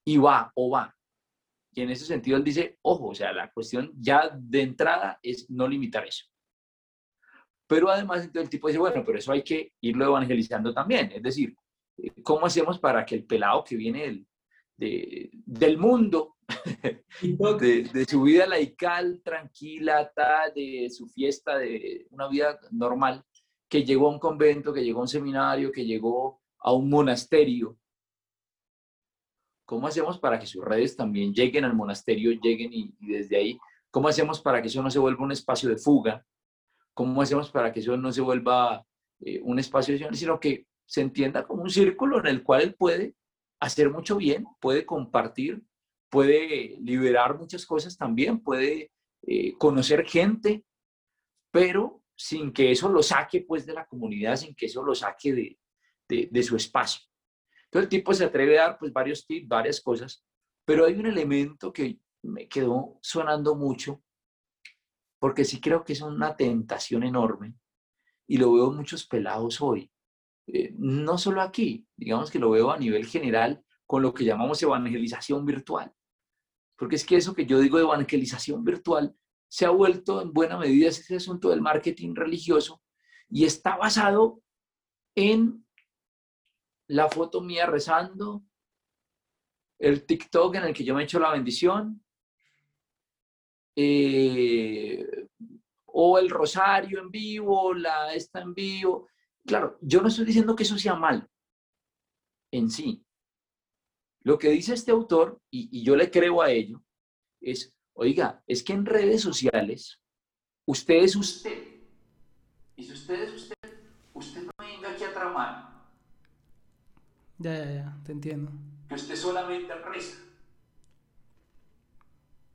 Y va o va. Y en ese sentido él dice, ojo, o sea, la cuestión ya de entrada es no limitar eso. Pero además entonces el tipo dice, bueno, pero eso hay que irlo evangelizando también. Es decir, ¿cómo hacemos para que el pelado que viene del, del mundo, de, de, su vida laical, tranquila, de su fiesta, de una vida normal, que llegó a un convento, que llegó a un seminario, que llegó a un monasterio. ¿Cómo hacemos para que sus redes también lleguen al monasterio, lleguen y, desde ahí, cómo hacemos para que eso no se vuelva un espacio de fuga? ¿Cómo hacemos para que eso no se vuelva eh, un espacio de sino que se entienda como un círculo en el cual él puede hacer mucho bien, puede compartir, puede liberar muchas cosas también, puede eh, conocer gente, pero sin que eso lo saque pues de la comunidad, sin que eso lo saque de, de, su espacio. Entonces el tipo se atreve a dar pues varios tips, varias cosas, pero hay un elemento que me quedó sonando mucho, porque sí creo que es una tentación enorme y lo veo muchos pelados hoy. Eh, no solo aquí, digamos que lo veo a nivel general con lo que llamamos evangelización virtual. Porque es que eso que yo digo de evangelización virtual se ha vuelto en buena medida ese asunto del marketing religioso y está basado en la foto mía rezando, el TikTok en el que yo me echo la bendición, eh, o el rosario en vivo, la esta en vivo. Claro, yo no estoy diciendo que eso sea mal en sí. Lo que dice este autor, y, y yo le creo a ello, es Oiga, es que en redes sociales, usted es usted. Y si usted es usted, usted no venga aquí a tramar. Ya, ya, ya, te entiendo. Que usted solamente reza.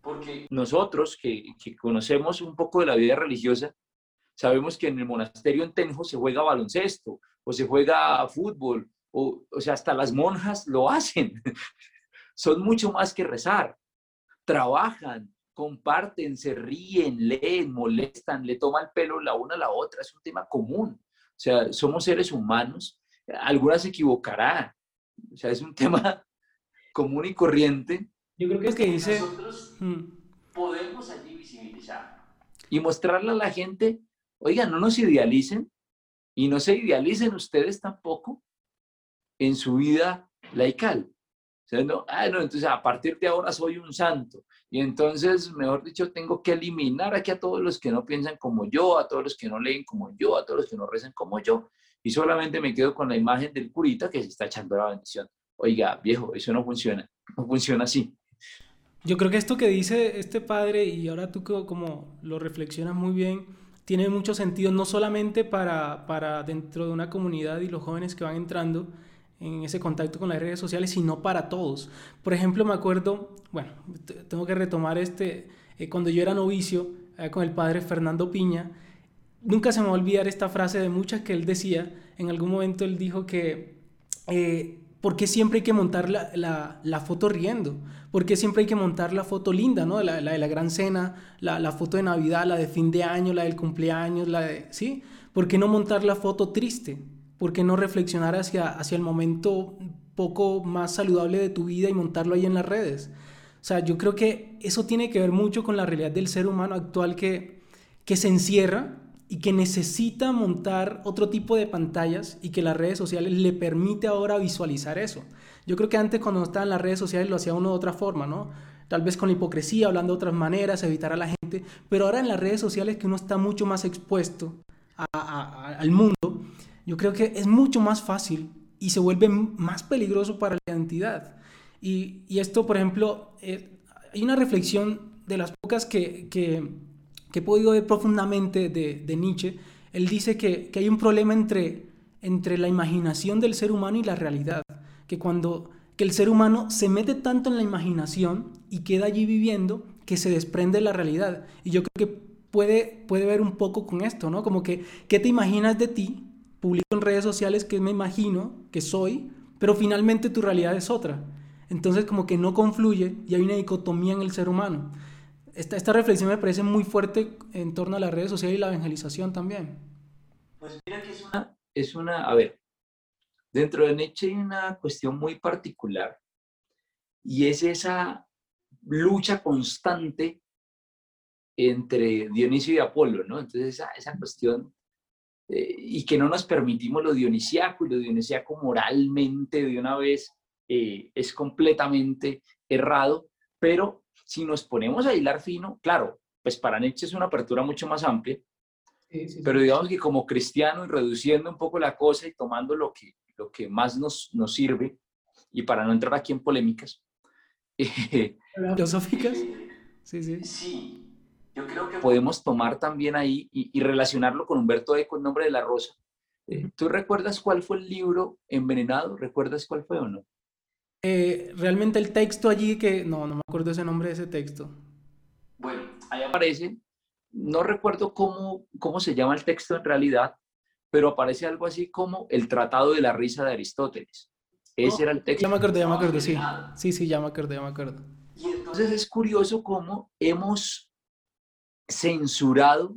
Porque nosotros que, que conocemos un poco de la vida religiosa, sabemos que en el monasterio en Tenjo se juega baloncesto o se juega fútbol, o, o sea, hasta las monjas lo hacen. Son mucho más que rezar. Trabajan, comparten, se ríen, leen, molestan, le toman el pelo la una a la otra. Es un tema común. O sea, somos seres humanos. Alguna se equivocará. O sea, es un tema común y corriente. Yo creo que es que dice... Nosotros hmm. podemos allí visibilizar y mostrarle a la gente, oigan, no nos idealicen y no se idealicen ustedes tampoco en su vida laical. O sea, no, ah, no, entonces a partir de ahora soy un santo. Y entonces, mejor dicho, tengo que eliminar aquí a todos los que no piensan como yo, a todos los que no leen como yo, a todos los que no rezan como yo. Y solamente me quedo con la imagen del curita que se está echando la bendición. Oiga, viejo, eso no funciona. No funciona así. Yo creo que esto que dice este padre, y ahora tú como lo reflexionas muy bien, tiene mucho sentido, no solamente para, para dentro de una comunidad y los jóvenes que van entrando, en ese contacto con las redes sociales, sino para todos. Por ejemplo, me acuerdo, bueno, tengo que retomar este, eh, cuando yo era novicio eh, con el padre Fernando Piña, nunca se me va a olvidar esta frase de muchas que él decía, en algún momento él dijo que, eh, ¿por qué siempre hay que montar la, la, foto riendo? ¿Por qué siempre hay que montar la foto linda, ¿no? La, de la gran cena, la, la foto de Navidad, la de fin de año, la del cumpleaños, la de, ¿sí? ¿Por qué no montar la foto triste? ¿Por qué no reflexionar hacia, hacia el momento poco más saludable de tu vida y montarlo ahí en las redes? O sea, yo creo que eso tiene que ver mucho con la realidad del ser humano actual que, que se encierra y que necesita montar otro tipo de pantallas y que las redes sociales le permite ahora visualizar eso. Yo creo que antes cuando estaba en las redes sociales lo hacía uno de otra forma, ¿no? Tal vez con hipocresía, hablando de otras maneras, evitar a la gente, pero ahora en las redes sociales que uno está mucho más expuesto al mundo, yo creo que es mucho más fácil y se vuelve más peligroso para la identidad. Y, y esto, por ejemplo, eh, hay una reflexión de las pocas que, que, que he podido ver profundamente de, Nietzsche. Él dice que, que, hay un problema entre, entre la imaginación del ser humano y la realidad. Que cuando que el ser humano se mete tanto en la imaginación y queda allí viviendo que se desprende de la realidad. Y yo creo que puede, puede ver un poco con esto, ¿no? Como que, ¿qué te imaginas de ti publico en redes sociales que me imagino que soy, pero finalmente tu realidad es otra. Entonces como que no confluye y hay una dicotomía en el ser humano. Esta, esta reflexión me parece muy fuerte en torno a las redes sociales y la evangelización también. Pues mira que es una, a ver, dentro de Nietzsche hay una cuestión muy particular y es esa lucha constante entre Dionisio y Apolo, ¿no? Entonces esa, esa cuestión eh, y que no nos permitimos lo dionisiaco y lo dionisiaco moralmente de una vez eh, es completamente errado, pero si nos ponemos a hilar fino, claro, pues para Nietzsche es una apertura mucho más amplia, pero digamos que como cristiano y reduciendo un poco la cosa y tomando lo que, lo que más nos, nos sirve, y para no entrar aquí en polémicas. ¿Filosóficas? Sí, sí. Sí, yo creo que podemos tomar también ahí y, relacionarlo con Humberto Eco, el nombre de la rosa. ¿Tú recuerdas cuál fue el libro Envenenado? ¿Recuerdas cuál fue o no? Eh, realmente el texto allí que... No, no me acuerdo ese nombre de ese texto. Bueno, ahí aparece, no recuerdo cómo, cómo se llama el texto en realidad, pero aparece algo así como el Tratado de la Risa de Aristóteles. Ese era el texto. Ya me acuerdo, ya me acuerdo, sí. Sí, sí, ya me acuerdo, ya me acuerdo. Y entonces es curioso cómo hemos censurado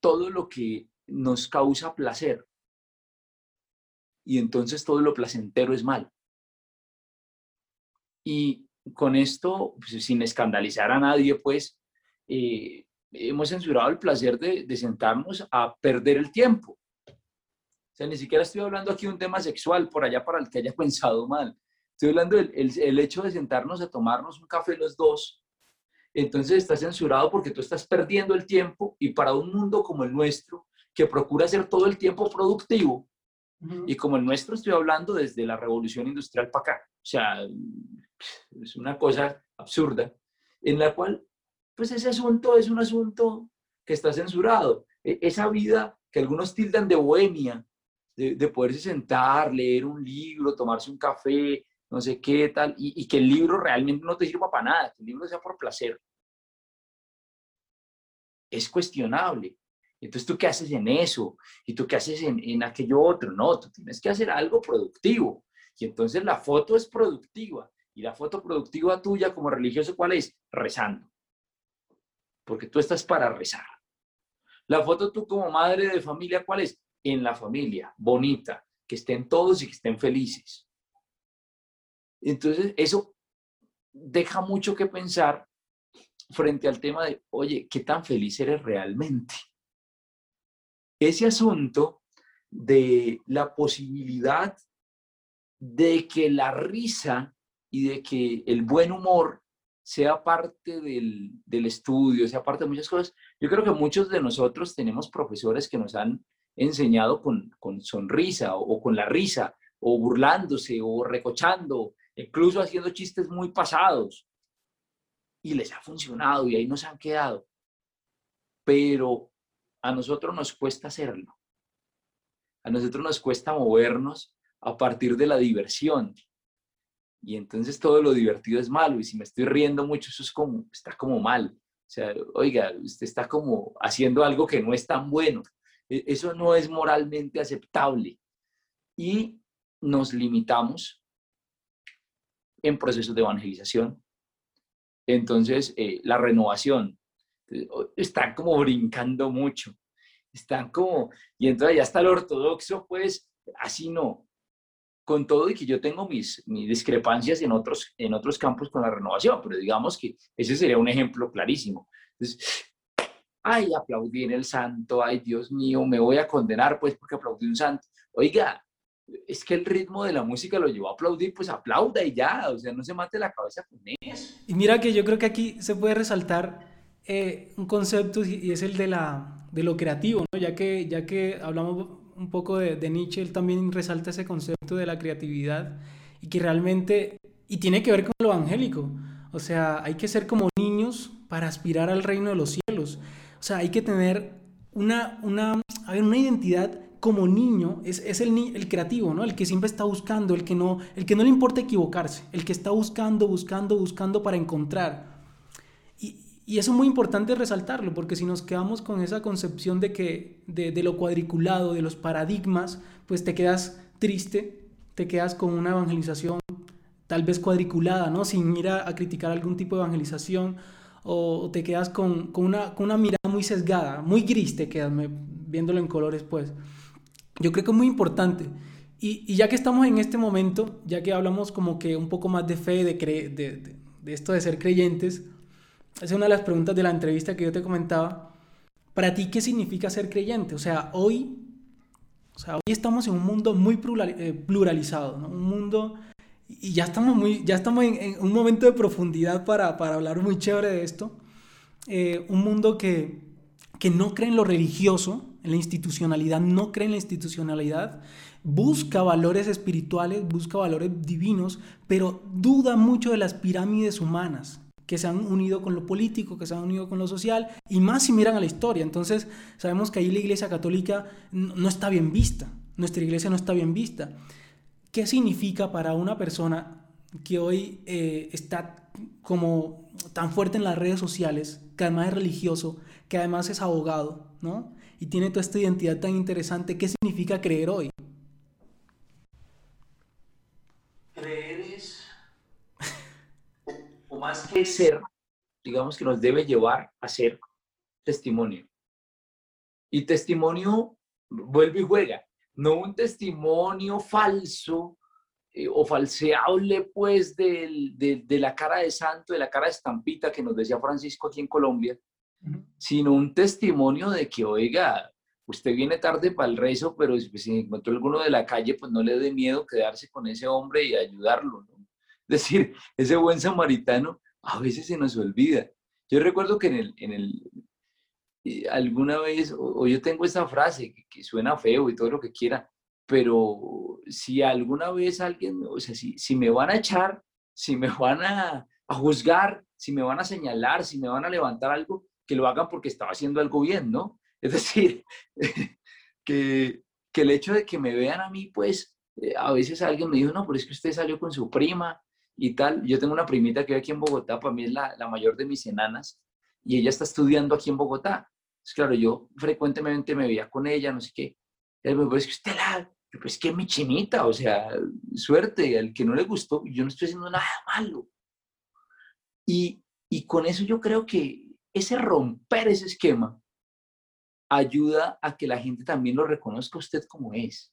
todo lo que nos causa placer. Y entonces todo lo placentero es mal. Y con esto, pues, sin escandalizar a nadie, pues eh, hemos censurado el placer de, sentarnos a perder el tiempo. O sea, ni siquiera estoy hablando aquí de un tema sexual por allá para el que haya pensado mal. Estoy hablando del el hecho de sentarnos a tomarnos un café los dos entonces está censurado porque tú estás perdiendo el tiempo y para un mundo como el nuestro, que procura ser todo el tiempo productivo, y como el nuestro estoy hablando desde la revolución industrial para acá, o sea, es una cosa absurda, en la cual, pues ese asunto es un asunto que está censurado. E, esa vida que algunos tildan de bohemia, de, de poderse sentar, leer un libro, tomarse un café, no sé qué tal, y, y que el libro realmente no te sirva para nada, que el libro sea por placer, es cuestionable. Entonces, ¿tú qué haces en eso? ¿Y tú qué haces en, en, aquello otro? No, tú tienes que hacer algo productivo. Y entonces la foto es productiva. Y la foto productiva tuya como religioso, ¿cuál es? Rezando. Porque tú estás para rezar. La foto tú como madre de familia, ¿cuál es? En la familia, bonita, que estén todos y que estén felices. Entonces, eso deja mucho que pensar frente al tema de, oye, ¿qué tan feliz eres realmente? Ese asunto de la posibilidad de que la risa y de que el buen humor sea parte del, del, estudio, sea parte de muchas cosas. Yo creo que muchos de nosotros tenemos profesores que nos han enseñado con, con sonrisa o, o, con la risa, o burlándose, o recochando, incluso haciendo chistes muy pasados. Y les ha funcionado y ahí nos han quedado. Pero a nosotros nos cuesta hacerlo. A nosotros nos cuesta movernos a partir de la diversión. Y entonces todo lo divertido es malo. Y si me estoy riendo mucho, eso está como mal. O sea, oiga, usted está como haciendo algo que no es tan bueno. E, eso no es moralmente aceptable. Y nos limitamos en procesos de evangelización. Entonces, eh, la renovación, están como brincando mucho, están como, y entonces ya está el ortodoxo, pues así no, con todo y que yo tengo mis, mis discrepancias en otros, en otros campos con la renovación, pero digamos que ese sería un ejemplo clarísimo. Entonces, ay, aplaudí en el santo, ay, Dios mío, me voy a condenar pues porque aplaudí un santo. Oiga, es que el ritmo de la música lo llevó a aplaudir, pues aplauda y ya, o sea, no se mate la cabeza con eso. Y mira que yo creo que aquí se puede resaltar eh, un concepto y es el de, la, de lo creativo, ¿no? ya, que, ya que hablamos un poco de, de, Nietzsche, él también resalta ese concepto de la creatividad y que realmente, y tiene que ver con lo evangélico, o sea, hay que ser como niños para aspirar al reino de los cielos, o sea, hay que tener una, una, a una identidad como niño, es, es el, el, creativo, ¿no? El que siempre está buscando, el que, no, el que no le importa equivocarse, el que está buscando, buscando, buscando para encontrar. Y, eso es muy importante resaltarlo, porque si nos quedamos con esa concepción de, que, de, lo cuadriculado, de los paradigmas, pues te quedas triste, te quedas con una evangelización tal vez cuadriculada, ¿no? Sin ir a, criticar algún tipo de evangelización, o te quedas con, con, una, una mirada muy sesgada, muy gris te quedas, viéndolo en colores, pues. Yo creo que es muy importante. Y, ya que estamos en este momento, ya que hablamos como que un poco más de fe, de, cre de, esto de ser creyentes, es una de las preguntas de la entrevista que yo te comentaba. Para ti, ¿qué significa ser creyente? O sea, hoy, o sea, hoy estamos en un mundo muy pluralizado, ¿no? Un mundo, y ya estamos, muy, ya estamos en, en un momento de profundidad para, para, hablar muy chévere de esto. Eh, un mundo que, que no cree en lo religioso, en la institucionalidad, no cree en la institucionalidad, busca valores espirituales, busca valores divinos, pero duda mucho de las pirámides humanas que se han unido con lo político, que se han unido con lo social, y más si miran a la historia. Entonces, sabemos que ahí la Iglesia Católica no está bien vista, nuestra Iglesia no está bien vista. ¿Qué significa para una persona que hoy eh, está como tan fuerte en las redes sociales, que además es religioso, que además es abogado, ¿no? y tiene toda esta identidad tan interesante, ¿qué significa creer hoy? Creer es, o, o más que ser, digamos que nos debe llevar a ser testimonio. Y testimonio vuelve y juega, no un testimonio falso eh, o falseable pues del, de, de, la cara de santo, de la cara de estampita que nos decía Francisco aquí en Colombia, sino un testimonio de que, oiga, usted viene tarde para el rezo, pero si encontró alguno de la calle, pues no le dé miedo quedarse con ese hombre y ayudarlo. ¿no? Decir, ese buen samaritano a veces se nos olvida. Yo recuerdo que en el, en el alguna vez, o, yo tengo esta frase que, que, suena feo y todo lo que quiera, pero si alguna vez alguien, o sea, si, si me van a echar, si me van a, a juzgar, si me van a señalar, si me van a levantar algo, que lo hagan porque estaba haciendo algo bien, ¿no? Es decir, que, que el hecho de que me vean a mí, pues, eh, a veces alguien me dijo, no, pero es que usted salió con su prima y tal. Yo tengo una primita que vive aquí en Bogotá, para mí es la, la mayor de mis enanas, y ella está estudiando aquí en Bogotá. Entonces, claro, yo frecuentemente me veía con ella, no sé qué. Y me dijo, es que usted la, pues que mi chinita, o sea, suerte, al que no le gustó, yo no estoy haciendo nada malo. Y, y con eso yo creo que ese romper ese esquema ayuda a que la gente también lo reconozca a usted como es.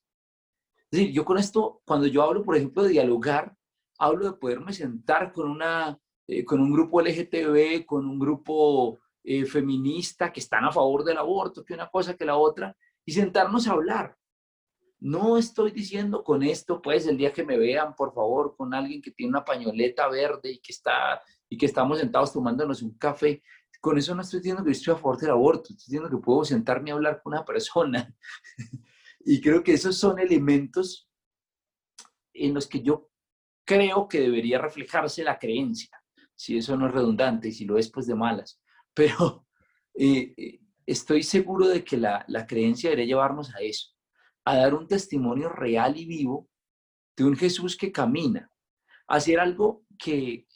Es decir, yo con esto, cuando yo hablo, por ejemplo, de dialogar, hablo de poderme sentar con, una, eh, con un grupo LGTB, con un grupo eh, feminista que están a favor del aborto, que una cosa que la otra, y sentarnos a hablar. No estoy diciendo con esto, pues, el día que me vean, por favor, con alguien que tiene una pañoleta verde y que, está, y que estamos sentados tomándonos un café. Con eso no estoy diciendo que estoy a favor del aborto, estoy diciendo que puedo sentarme a hablar con una persona. y creo que esos son elementos en los que yo creo que debería reflejarse la creencia, si eso no es redundante y si lo es, pues de malas. Pero eh, eh, estoy seguro de que la, la creencia debería llevarnos a eso a dar un testimonio real y vivo de un Jesús que camina, hacer algo que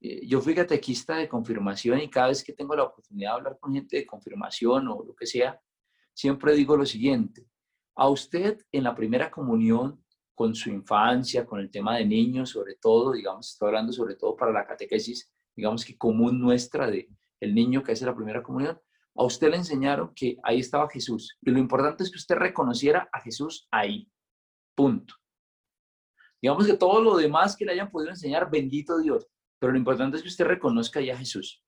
eh, yo fui catequista de confirmación y cada vez que tengo la oportunidad de hablar con gente de confirmación o lo que sea, siempre digo lo siguiente, a usted en la primera comunión, con su infancia, con el tema de niños, sobre todo, digamos, estoy hablando sobre todo para la catequesis, digamos que común nuestra de el niño que hace la primera comunión, a usted le enseñaron que ahí estaba Jesús. Y lo importante es que usted reconociera a Jesús ahí. Punto. Digamos que todo lo demás que le hayan podido enseñar, bendito Dios. Pero lo importante es que usted reconozca ahí a Jesús.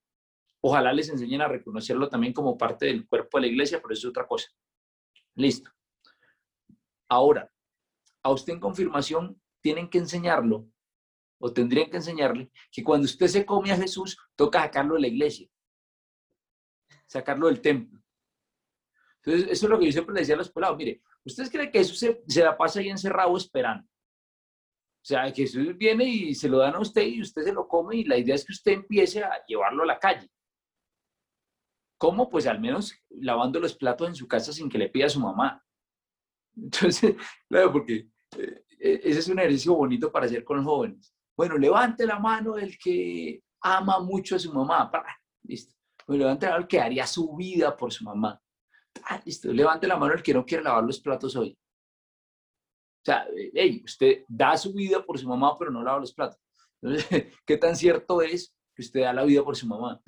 Ojalá les enseñen a reconocerlo también como parte del cuerpo de la iglesia, pero eso es otra cosa. Listo. Ahora, a usted en confirmación tienen que enseñarlo, o tendrían que enseñarle, que cuando usted se come a Jesús, toca sacarlo de la iglesia sacarlo del templo. Entonces, eso es lo que yo siempre le decía a los pelados. Mire, ¿ustedes creen que eso se, se la pasa ahí encerrado esperando? O sea, Jesús viene y se lo dan a usted y usted se lo come y la idea es que usted empiece a llevarlo a la calle. ¿Cómo? Pues al menos lavando los platos en su casa sin que le pida a su mamá. Entonces, claro, porque eh, ese es un ejercicio bonito para hacer con los jóvenes. Bueno, levante la mano el que ama mucho a su mamá. Listo levante la mano el que haría su vida por su mamá. Listo, levante la mano el que no quiere lavar los platos hoy. O sea, hey, usted da su vida por su mamá, pero no lava los platos. Entonces, ¿qué tan cierto es que usted da la vida por su mamá?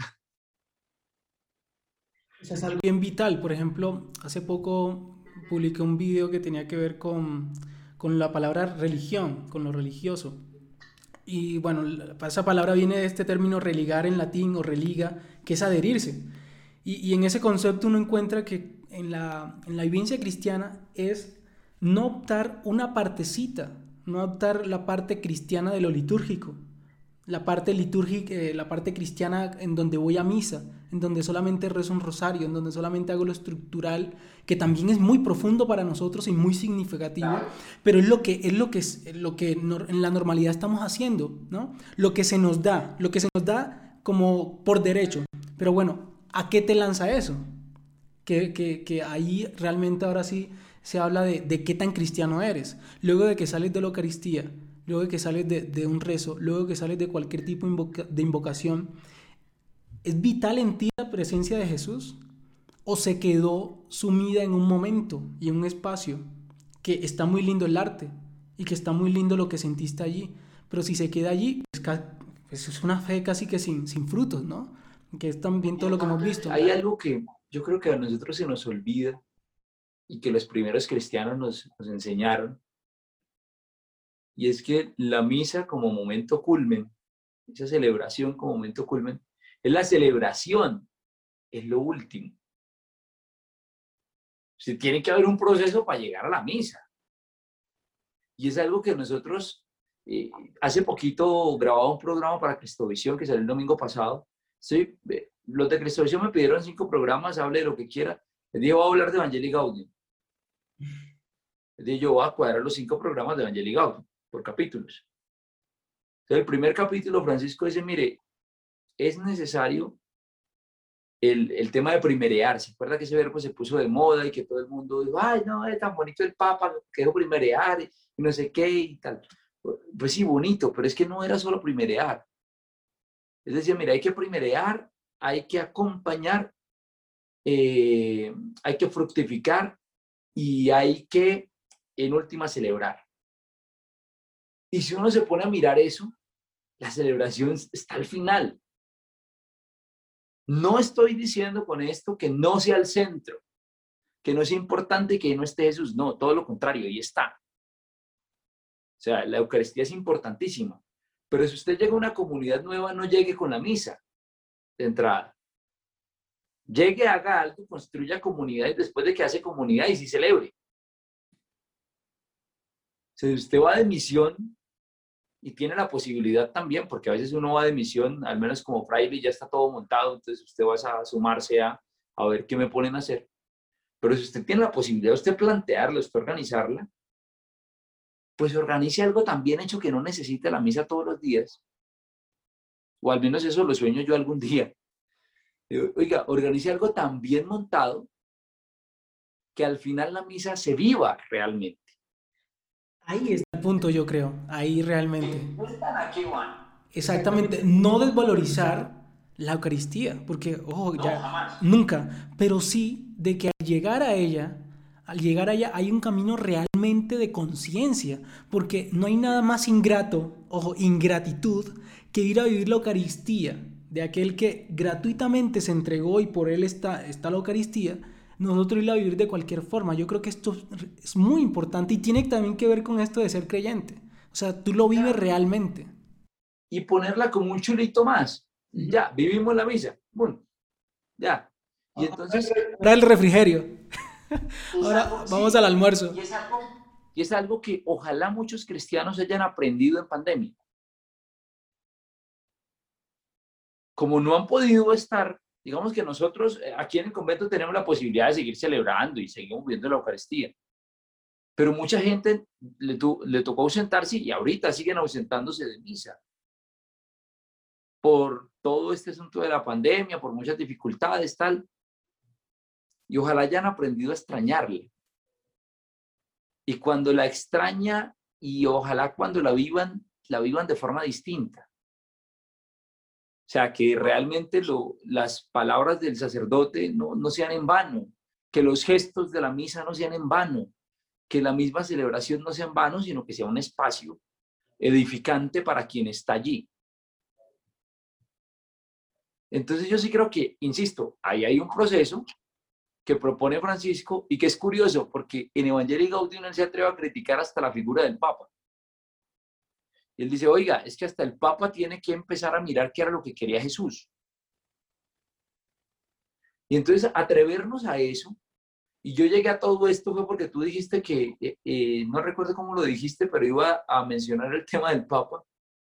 Es algo bien vital. Por ejemplo, hace poco publiqué un video que tenía que ver con, con la palabra religión, con lo religioso. Y bueno, esa palabra viene de este término religar en latín o religa, que es adherirse. Y, en ese concepto uno encuentra que en la, en la vivencia cristiana es no optar una partecita, no optar la parte cristiana de lo litúrgico, la parte litúrgica, eh, la parte cristiana en donde voy a misa, en donde solamente rezo un rosario, en donde solamente hago lo estructural, que también es muy profundo para nosotros y muy significativo, pero es lo que es lo que es lo que en la normalidad estamos haciendo, ¿no? Lo que se nos da, lo que se nos da como por derecho. Pero bueno, ¿a qué te lanza eso? Que, que, que ahí realmente ahora sí se habla de, de qué tan cristiano eres. Luego de que sales de la Eucaristía, luego de que sales de, un rezo, luego de que sales de cualquier tipo de invocación, ¿es vital en ti la presencia de Jesús? ¿O se quedó sumida en un momento y en un espacio que está muy lindo el arte y que está muy lindo lo que sentiste allí? Pero si se queda allí, pues, pues es una fe casi que sin, sin frutos, ¿no? Que es también todo lo que hemos visto. Hay algo que yo creo que a nosotros se nos olvida y que los primeros cristianos nos, nos enseñaron, y es que la misa como momento culmen, esa celebración como momento culmen, es la celebración, es lo último. Se tiene que haber un proceso para llegar a la misa. Y es algo que nosotros, eh, hace poquito grababa un programa para Cristovisión que salió el domingo pasado. Sí, los de Cristovisión me pidieron cinco programas, hable de lo que quiera. Les dije, voy a hablar de Evangelii Gaudium. Les dije, yo voy a cuadrar los cinco programas de Evangelii Gaudium por capítulos. Entonces, el primer capítulo, Francisco dice, mire, es necesario el, el, tema de primerear. ¿Se acuerda que ese verbo se puso de moda y que todo el mundo dijo, ay, no, es tan bonito el Papa, quiero primerear y no sé qué y tal? Pues sí, bonito, pero es que no era solo primerear. Es decir, mira, hay que primerear, hay que acompañar, eh, hay que fructificar y hay que, en última, celebrar. Y si uno se pone a mirar eso, la celebración está al final. No estoy diciendo con esto que no sea el centro, que no sea importante que no esté Jesús, no, todo lo contrario, ahí está. O sea, la Eucaristía es importantísima, pero si usted llega a una comunidad nueva, no llegue con la misa de entrada. Llegue, haga algo, construya comunidad después de que hace comunidad y sí celebre. Si usted va de misión, y tiene la posibilidad también, porque a veces uno va de misión, al menos como fraile, ya está todo montado, entonces usted va a sumarse a, a ver qué me ponen a hacer. Pero si usted tiene la posibilidad usted plantearla, usted organizarla, pues organice algo tan bien hecho que no necesite la misa todos los días. O al menos eso lo sueño yo algún día. Oiga, organice algo tan bien montado que al final la misa se viva realmente. Ahí está el punto, yo creo. Ahí realmente. Exactamente. No desvalorizar la Eucaristía, porque, ojo, ya. Nunca. Pero sí de que al llegar a ella, al llegar a ella, hay un camino realmente de conciencia. Porque no hay nada más ingrato, ojo, ingratitud, que ir a vivir la Eucaristía de aquel que gratuitamente se entregó y por él está, está la Eucaristía nosotros ir a vivir de cualquier forma. Yo creo que esto es muy importante y tiene también que ver con esto de ser creyente. O sea, tú lo vives realmente. Y ponerla como un chulito más. Ya, vivimos la misa. Bueno, ya. Y entonces... Ahora el refrigerio. Ahora vamos al almuerzo. Y es, algo, y es algo que ojalá muchos cristianos hayan aprendido en pandemia. Como no han podido estar digamos que nosotros eh, aquí en el convento tenemos la posibilidad de seguir celebrando y seguimos viendo la Eucaristía. Pero mucha gente le, le tocó ausentarse y ahorita siguen ausentándose de misa. Por todo este asunto de la pandemia, por muchas dificultades, tal. Y ojalá hayan aprendido a extrañarle. Y cuando la extraña y ojalá cuando la vivan, la vivan de forma distinta. Sea, que realmente las palabras del sacerdote no, no sean en vano, que los gestos de la misa no sean en vano, que la misma celebración no sea en vano, sino que sea un espacio edificante para quien está allí. Entonces yo sí creo que, insisto, ahí hay un proceso que propone Francisco y que es curioso porque en Evangelio Gaudium él se atreve a criticar hasta la figura del Papa. Y él dice, oiga, es que hasta el Papa tiene que empezar a mirar qué era lo que quería Jesús. Y entonces atrevernos a eso, y yo llegué a todo esto fue porque tú dijiste que, eh, eh, no recuerdo cómo lo dijiste, pero iba a mencionar el tema del Papa,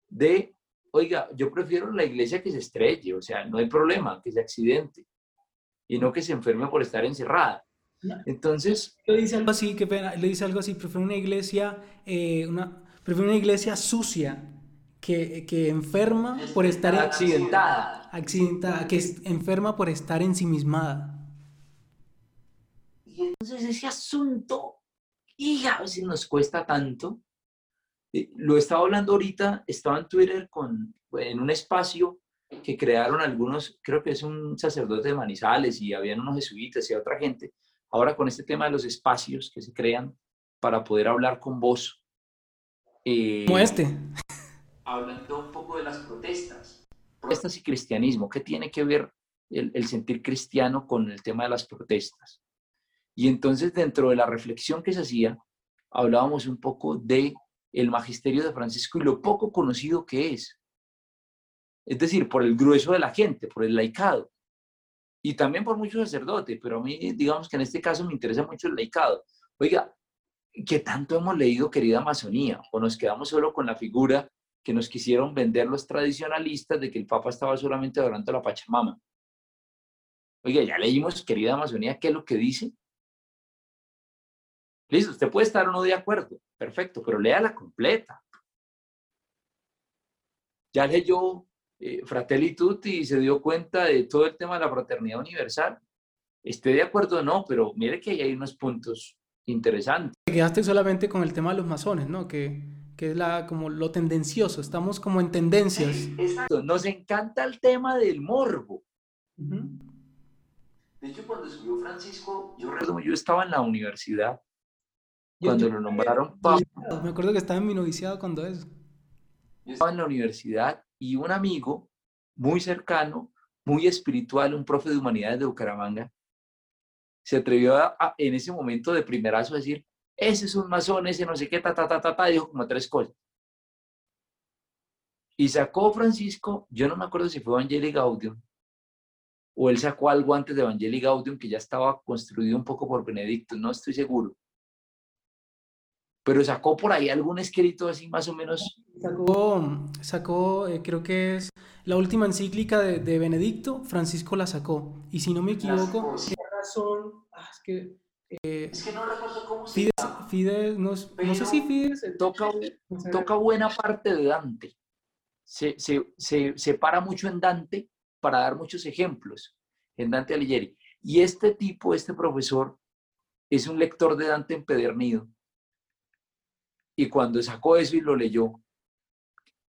de, oiga, yo prefiero la iglesia que se estrelle, o sea, no hay problema, que se accidente, y no que se enferme por estar encerrada. Entonces... Le dice algo así, qué pena, le dice algo así, prefiero una iglesia, eh, una, Prefiero una iglesia sucia que, que enferma por estar accidentada. Accidentada, que es enferma por estar ensimismada. Y entonces ese asunto, y a veces nos cuesta tanto. Eh, lo estaba hablando ahorita, estaba en Twitter con, en un espacio que crearon algunos, creo que es un sacerdote de Manizales y habían unos jesuitas y otra gente, ahora con este tema de los espacios que se crean para poder hablar con vos eh, Como este. Hablando un poco de las protestas. Protestas y cristianismo. ¿Qué tiene que ver el, sentir cristiano con el tema de las protestas? Y entonces dentro de la reflexión que se hacía, hablábamos un poco de el magisterio de Francisco y lo poco conocido que es. Es decir, por el grueso de la gente, por el laicado. Y también por muchos sacerdotes, pero a mí, digamos que en este caso me interesa mucho el laicado. Oiga, ¿qué tanto hemos leído, querida Amazonía? ¿O nos quedamos solo con la figura que nos quisieron vender los tradicionalistas de que el Papa estaba solamente adorando a la Pachamama? Oiga, ya leímos, querida Amazonía, ¿qué es lo que dice? Listo, usted puede estar o no de acuerdo, perfecto, pero lea la completa. Ya leyó eh, Fratelli y se dio cuenta de todo el tema de la fraternidad universal. Esté de acuerdo o no, pero mire que ahí hay unos puntos interesantes. Quedaste solamente con el tema de los masones, ¿no? Que, que es la, como lo tendencioso, estamos como en tendencias. exacto, nos encanta el tema del morbo. De hecho, cuando subió Francisco, yo, yo estaba en la universidad cuando lo nombraron papa. Me acuerdo que estaba en mi noviciado cuando eso. Yo estaba en la universidad y un amigo muy cercano, muy espiritual, un profe de humanidades de Bucaramanga, se atrevió a, en ese momento de primerazo a decir, ese es un masón, ese no sé qué, ta, ta, ta, ta, ta, dijo como tres cosas. Y sacó Francisco, yo no me acuerdo si fue Evangelii Gaudium, o él sacó algo antes de Evangelii Gaudium que ya estaba construido un poco por Benedicto, no estoy seguro. Pero sacó por ahí algún escrito así más o menos. Sacó, sacó eh, creo que es la última encíclica de, de, Benedicto, Francisco la sacó. Y si no me equivoco, razón, ah, es que eh, es que no recuerdo cómo se llama. Fides, no, no, sé si Fides... Toca, toca buena parte de Dante. Se, se, se, se, para mucho en Dante para dar muchos ejemplos, en Dante Alighieri. Y este tipo, este profesor, es un lector de Dante empedernido. Y cuando sacó eso y lo leyó,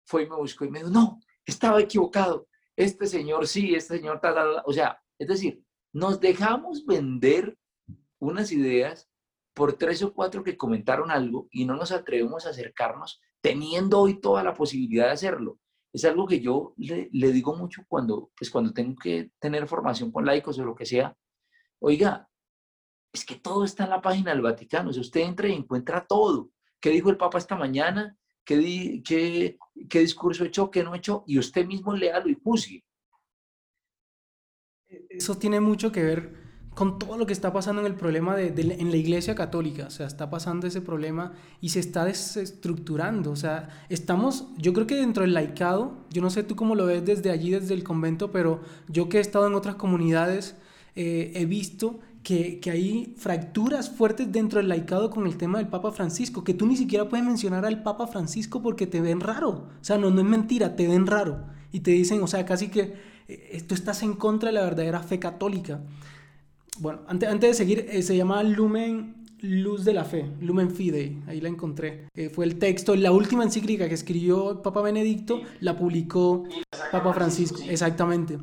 fue y me buscó y me dijo, no, estaba equivocado. Este señor sí, este señor tal, O sea, es decir, nos dejamos vender unas ideas por tres o cuatro que comentaron algo y no nos atrevemos a acercarnos teniendo hoy toda la posibilidad de hacerlo. Es algo que yo le, digo mucho cuando, pues cuando tengo que tener formación con laicos o lo que sea. Oiga, es que todo está en la página del Vaticano. Si usted entra y encuentra todo. ¿Qué dijo el Papa esta mañana? ¿Qué, qué, qué discurso echó? ¿Qué no echó? Y usted mismo léalo y juzgue. Eso tiene mucho que ver con todo lo que está pasando en el problema de, en la iglesia católica. O sea, está pasando ese problema y se está desestructurando. O sea, estamos, yo creo que dentro del laicado, yo no sé tú cómo lo ves desde allí, desde el convento, pero yo que he estado en otras comunidades, eh, he visto que, que, hay fracturas fuertes dentro del laicado con el tema del Papa Francisco, que tú ni siquiera puedes mencionar al Papa Francisco porque te ven raro. O sea, no, no es mentira, te ven raro. Y te dicen, o sea, casi que tú estás en contra de la verdadera fe católica bueno, antes, antes de seguir, eh, se llama Lumen Luz de la Fe, Lumen Fidei, ahí la encontré. Eh, fue el texto, la última encíclica que escribió Papa Benedicto, la publicó Papa Francisco, exactamente.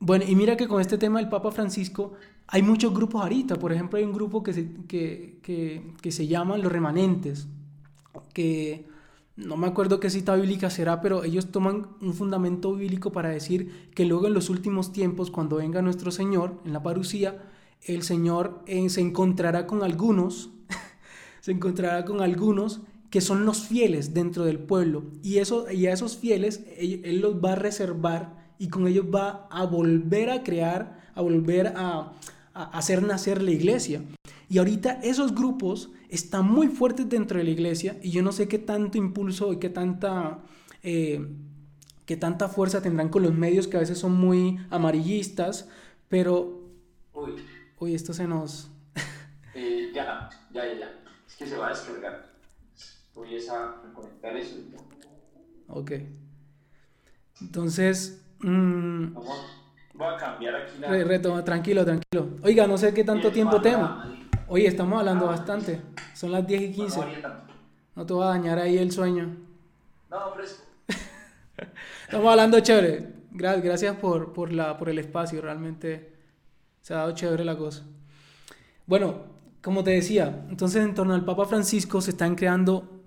Bueno, y mira que con este tema del Papa Francisco hay muchos grupos ahorita, por ejemplo hay un grupo que se, que, que, que se llaman los remanentes, que no me acuerdo qué cita bíblica será, pero ellos toman un fundamento bíblico para decir que luego en los últimos tiempos, cuando venga nuestro Señor en la parucía, el Señor eh, se encontrará con algunos, se encontrará con algunos que son los fieles dentro del pueblo. Y, eso, y a esos fieles él, los va a reservar y con ellos va a volver a crear, a volver a, hacer nacer la iglesia. Y ahorita esos grupos están muy fuertes dentro de la iglesia y yo no sé qué tanto impulso y qué tanta, eh, qué tanta fuerza tendrán con los medios que a veces son muy amarillistas, pero... Uy, esto se nos... Eh, ya, ya, ya. Es que se va a descargar. Voy a conectar eso. Ok. Entonces... Mmm, Voy a cambiar aquí la... retoma, tranquilo, tranquilo. Oiga, no sé qué tanto tiempo tengo. Oye, estamos hablando bastante. Son las 10 y 15. No te va a dañar ahí el sueño. No, fresco. estamos hablando chévere. Gracias por, por, la, por el espacio. Realmente se ha dado chévere la cosa. Bueno, como te decía, entonces en torno al Papa Francisco se están creando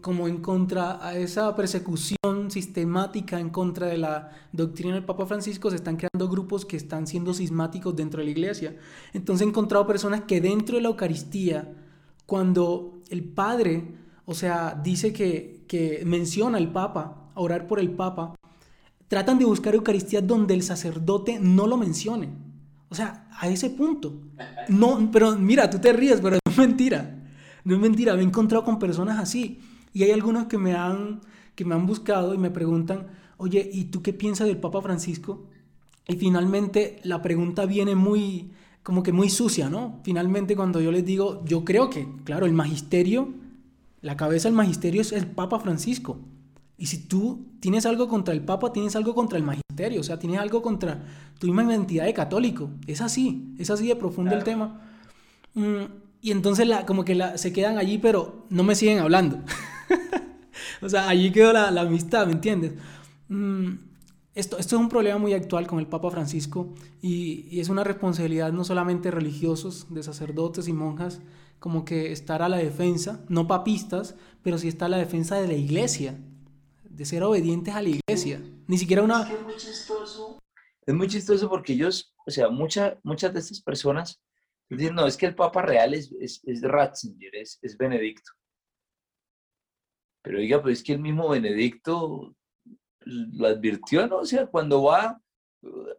como en contra a esa persecución sistemática en contra de la doctrina del Papa Francisco, se están creando grupos que están siendo sismáticos dentro de la iglesia. Entonces he encontrado personas que dentro de la Eucaristía, cuando el Padre, o sea, dice que, que menciona al Papa, orar por el Papa, tratan de buscar Eucaristía donde el sacerdote no lo mencione. O sea, a ese punto. No, pero mira, tú te ríes, pero no es mentira. No es mentira, me he encontrado con personas así. Y hay algunos que me han, que me han buscado y me preguntan, oye, ¿y tú qué piensas del Papa Francisco? Y finalmente la pregunta viene muy, como que muy sucia, ¿no? Finalmente cuando yo les digo, yo creo que, claro, el magisterio, la cabeza del magisterio es el Papa Francisco. Y si tú tienes algo contra el Papa, tienes algo contra el magisterio, o sea, tienes algo contra tu misma identidad de católico. Es así, es así de profundo el tema. Mm, y entonces la, como que la, se quedan allí, pero no me siguen hablando. o sea, allí quedó la, amistad, ¿me entiendes? Mm, esto, esto, es un problema muy actual con el Papa Francisco y, es una responsabilidad no solamente de religiosos, de sacerdotes y monjas, como que estar a la defensa, no papistas, pero sí estar a la defensa de la iglesia, de ser obedientes a la iglesia. Ni siquiera una... Es, que muy chistoso porque ellos, o sea, mucha, muchas de estas personas dicen, no, es que el Papa real es, es, es Ratzinger, es, es Benedicto. Pero diga, pues es que el mismo Benedicto lo advirtió, ¿no? O sea, cuando va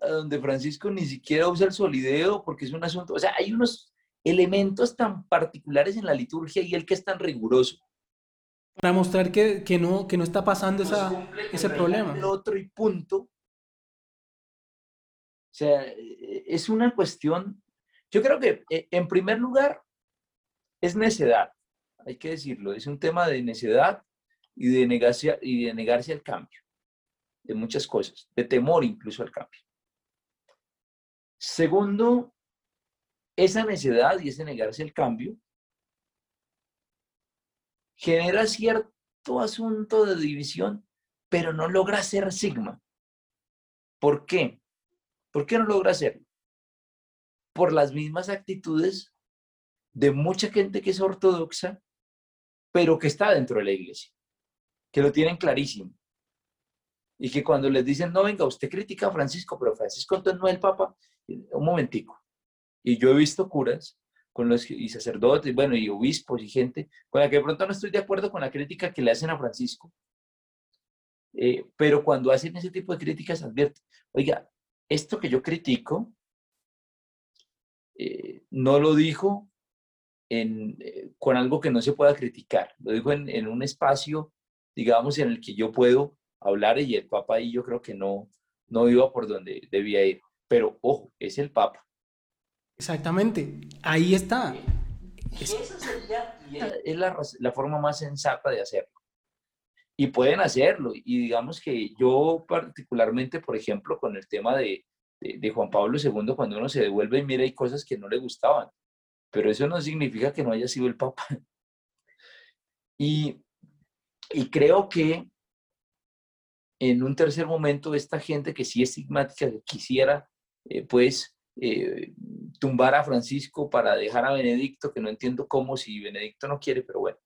a donde Francisco ni siquiera usa el solideo porque es un asunto, o sea, hay unos elementos tan particulares en la liturgia y el que es tan riguroso. Para mostrar que, que no, que no está pasando pues esa, ese problema. El otro y punto. O sea, es una cuestión, yo creo que eh, en primer lugar es necedad, hay que decirlo, es un tema de necedad y de negarse, y al cambio de muchas cosas, de temor incluso al cambio. Segundo, esa necedad y ese negarse al cambio genera cierto asunto de división, pero no logra ser sigma. ¿Por qué? ¿Por qué no logra hacerlo? Por las mismas actitudes de mucha gente que es ortodoxa, pero que está dentro de la iglesia, que lo tienen clarísimo y que cuando les dicen, no, venga, usted critica a Francisco, pero Francisco entonces no es el Papa, un momentico. Y yo he visto curas con los, y sacerdotes, bueno, y obispos y gente con la que de pronto no estoy de acuerdo con la crítica que le hacen a Francisco, eh, pero cuando hacen ese tipo de críticas advierten, oiga, esto que yo critico eh, no lo dijo en, eh, con algo que no se pueda criticar, lo dijo en, en un espacio, digamos, en el que yo puedo hablar y el Papa ahí yo creo que no, no iba por donde debía ir. Pero ojo, es el Papa. Exactamente, ahí está. Es, es la, la, forma más sensata de hacerlo. Y pueden hacerlo. Y digamos que yo particularmente, por ejemplo, con el tema de, de, de Juan Pablo II, cuando uno se devuelve y mira, hay cosas que no le gustaban. Pero eso no significa que no haya sido el Papa. Y, y creo que en un tercer momento esta gente que sí es estigmática, que quisiera eh, pues eh, tumbar a Francisco para dejar a Benedicto, que no entiendo cómo si Benedicto no quiere, pero bueno.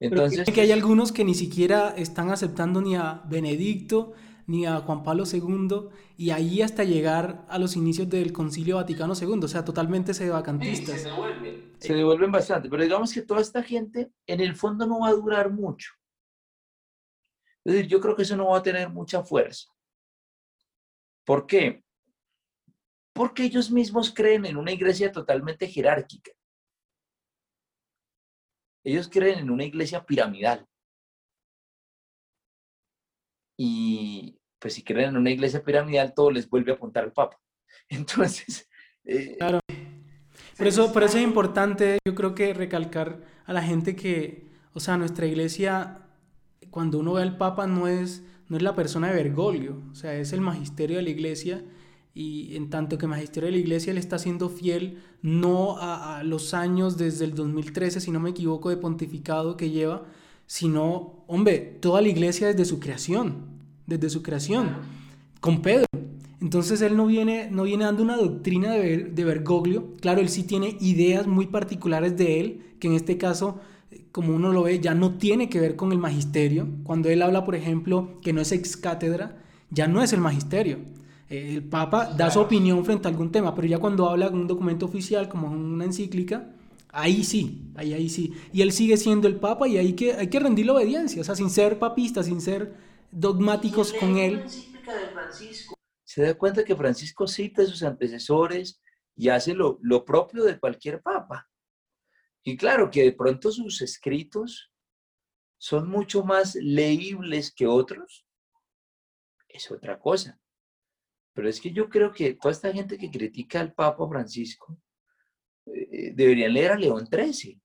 Entonces, que hay algunos que ni siquiera están aceptando ni a Benedicto ni a Juan Pablo II y ahí hasta llegar a los inicios del Concilio Vaticano II, o sea, totalmente se devuelven. Se devuelven bastante, pero digamos que toda esta gente en el fondo no va a durar mucho. Es decir, yo creo que eso no va a tener mucha fuerza. ¿Por qué? Porque ellos mismos creen en una iglesia totalmente jerárquica. Ellos creen en una iglesia piramidal. Y pues si creen en una iglesia piramidal, todo les vuelve a apuntar al Papa. Entonces... Eh, claro. Por eso, por eso es importante, yo creo que recalcar a la gente que, o sea, nuestra iglesia cuando uno ve al Papa no es, no es la persona de Bergoglio, o sea, es el magisterio de la iglesia y en tanto que magisterio de la iglesia le está siendo fiel no a, los años desde el 2013, si no me equivoco, de pontificado que lleva, sino, hombre, toda la iglesia desde su creación, desde su creación, con Pedro. Entonces él no viene, no viene dando una doctrina de, de Bergoglio, claro, él sí tiene ideas muy particulares de él, que en este caso como uno lo ve, ya no tiene que ver con el magisterio. Cuando él habla, por ejemplo, que no es ex cátedra, ya no es el magisterio. El Papa da su opinión frente a algún tema, pero ya cuando habla de un documento oficial, como una encíclica, ahí sí, ahí, ahí sí. Y él sigue siendo el Papa y ahí que, hay que rendirle obediencia, o sea, sin ser papista, sin ser dogmáticos con él. Se da cuenta que Francisco cita a sus antecesores y hace lo, lo propio de cualquier Papa. Y claro que de pronto sus escritos son mucho más leíbles que otros, es otra cosa. Pero es que yo creo que toda esta gente que critica al Papa Francisco eh, deberían leer a León XIII.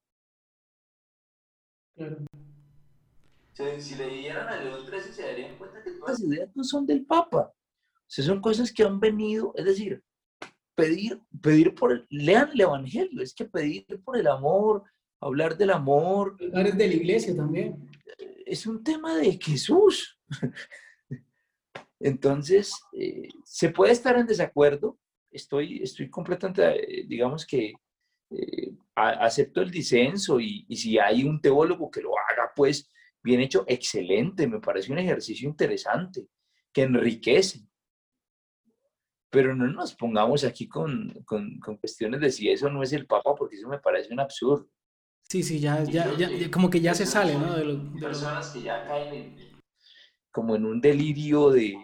si leyeran a León XIII se darían cuenta que todas las ideas no son del Papa. O sea, son cosas que han venido, es decir, pedir, pedir por, el, lean el Evangelio, es que pedir por el amor, hablar del amor. Hablar de la iglesia también. Es un tema de Jesús. Entonces, eh, se puede estar en desacuerdo, estoy, estoy completamente, eh, digamos que eh, acepto el disenso y, y, si hay un teólogo que lo haga, pues bien hecho, excelente, me parece un ejercicio interesante, que enriquece. Pero no nos pongamos aquí con, con, con cuestiones de si eso no es el Papa, porque eso me parece un absurdo. Sí, sí, ya, ya, ya, como que ya se sale, ¿no? De, personas que ya caen como en un delirio de,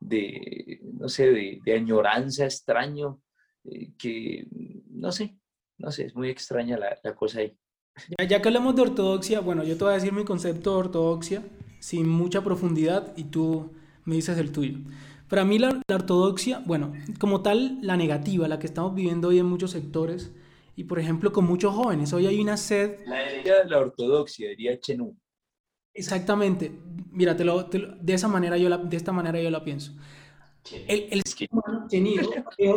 de no sé, de, de añoranza extraño, eh, que, no sé, no sé, es muy extraña la, la cosa ahí. Ya, ya, que hablamos de ortodoxia, bueno, yo te voy a decir mi concepto de ortodoxia sin mucha profundidad y tú me dices el tuyo. Para mí la, la, ortodoxia, bueno, como tal, la negativa, la que estamos viviendo hoy en muchos sectores y por ejemplo con muchos jóvenes, hoy hay una sed... La herencia de la ortodoxia, diría Chenú. Exactamente, mira, te lo, te lo, de, esa manera yo la, de esta manera yo la pienso. El, el ser humano tenido,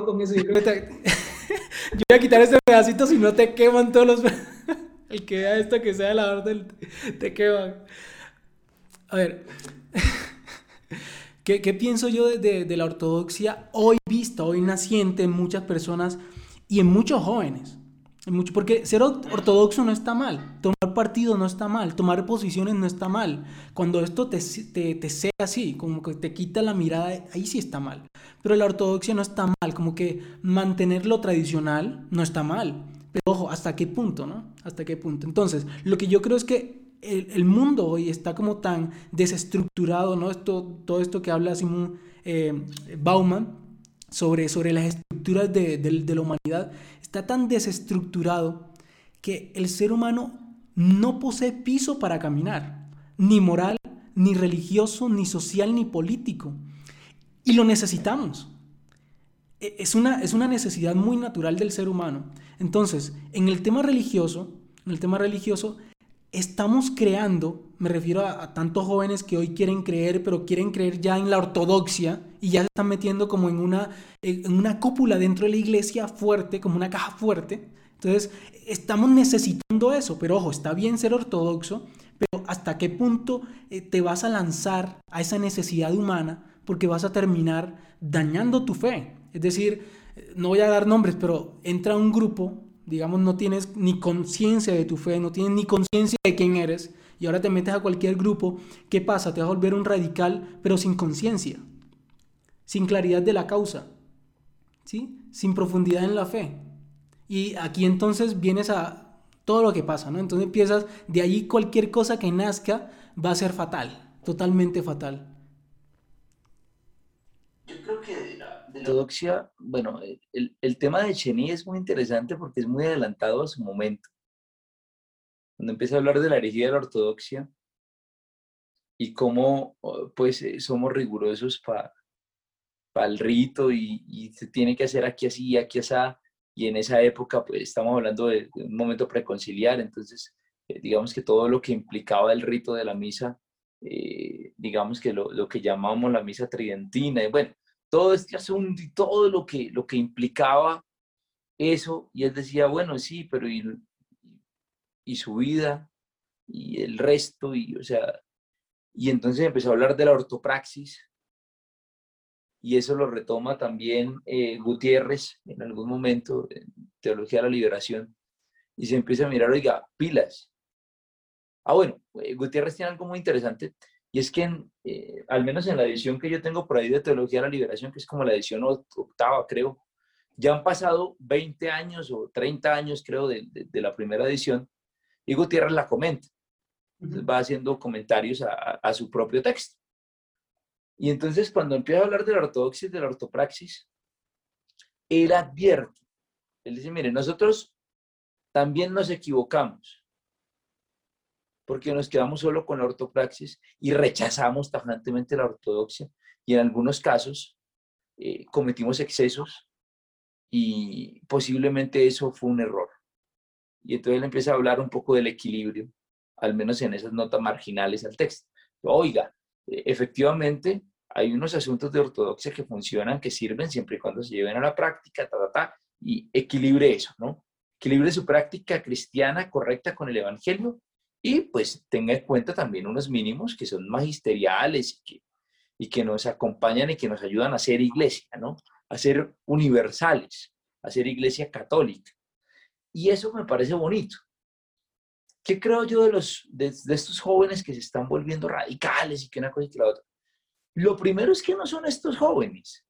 con eso, yo, creo que te, yo voy a quitar este pedacito si no te queman todos los... El que vea esto que sea la orden te queman. A ver, ¿qué, ¿qué, pienso yo de, de, de la ortodoxia hoy vista, hoy naciente en muchas personas y en muchos jóvenes? Mucho, porque ser ortodoxo no está mal, tomar partido no está mal, tomar posiciones no está mal. Cuando esto te, te, te sea así, como que te quita la mirada, ahí sí está mal. Pero la ortodoxia no está mal, como que mantener lo tradicional no está mal. Pero ojo, ¿hasta qué punto, no? ¿Hasta qué punto? Entonces, lo que yo creo es que el, mundo hoy está como tan desestructurado, ¿no? Esto, todo esto que habla Simón eh, Bauman sobre, sobre las estructuras de, de, de la humanidad está tan desestructurado que el ser humano no posee piso para caminar, ni moral, ni religioso, ni social, ni político. Y lo necesitamos. Es una, es una necesidad muy natural del ser humano. Entonces, en el tema religioso, en el tema religioso, estamos creando, me refiero a, tantos jóvenes que hoy quieren creer, pero quieren creer ya en la ortodoxia y ya se están metiendo como en una, en una cúpula dentro de la iglesia fuerte, como una caja fuerte. Entonces, estamos necesitando eso, pero ojo, está bien ser ortodoxo, pero ¿hasta qué punto eh, te vas a lanzar a esa necesidad humana? Porque vas a terminar dañando tu fe. Es decir, no voy a dar nombres, pero entra un grupo digamos, no tienes ni conciencia de tu fe, no tienes ni conciencia de quién eres, y ahora te metes a cualquier grupo, ¿qué pasa? Te vas a volver un radical, pero sin conciencia, sin claridad de la causa, ¿sí? Sin profundidad en la fe. Y aquí entonces vienes a todo lo que pasa, ¿no? Entonces empiezas, de allí cualquier cosa que nazca va a ser fatal, totalmente fatal. Yo creo que ortodoxia, bueno, el, el, tema de Chení es muy interesante porque es muy adelantado a su momento. Cuando empieza a hablar de la herejía de la ortodoxia y cómo pues eh, somos rigurosos para pa el rito y, se tiene que hacer aquí así y aquí así. Y en esa época pues estamos hablando de, de un momento preconciliar, entonces eh, digamos que todo lo que implicaba el rito de la misa, eh, digamos que lo, lo que llamamos la misa tridentina, y bueno, todo este asunto y todo lo que, lo que implicaba eso, y él decía, bueno, sí, pero y, y su vida y el resto, y o sea, y entonces empezó a hablar de la ortopraxis, y eso lo retoma también eh, Gutiérrez en algún momento, en Teología de la Liberación, y se empieza a mirar, oiga, pilas. Ah, bueno, eh, Gutiérrez tiene algo muy interesante, y es que, en, eh, al menos en la edición que yo tengo por ahí de Teología de la Liberación, que es como la edición octava, creo, ya han pasado 20 años o 30 años, creo, de, de, de la primera edición, y Gutiérrez la comenta. Entonces va haciendo comentarios a, a, su propio texto. Y entonces cuando empieza a hablar de la ortodoxia y de la ortopraxis, él advierte, él dice, mire, nosotros también nos equivocamos porque nos quedamos solo con la ortopraxis y rechazamos tajantemente la ortodoxia y en algunos casos eh, cometimos excesos y posiblemente eso fue un error. Y entonces él empieza a hablar un poco del equilibrio al menos en esas notas marginales al texto. Oiga, e, efectivamente, hay unos asuntos de ortodoxia que funcionan, que sirven siempre y cuando se lleven a la práctica, ta, ta, ta, y equilibre eso, ¿no? Equilibre su práctica cristiana correcta con el Evangelio y pues tenga en cuenta también unos mínimos que son magisteriales y que, y que nos acompañan y que nos ayudan a ser iglesia, ¿no? A ser universales, a ser iglesia católica. Y eso me parece bonito. ¿Qué creo yo de, los, de, estos jóvenes que se están volviendo radicales y que una cosa y que la otra? Lo primero es que no son estos jóvenes.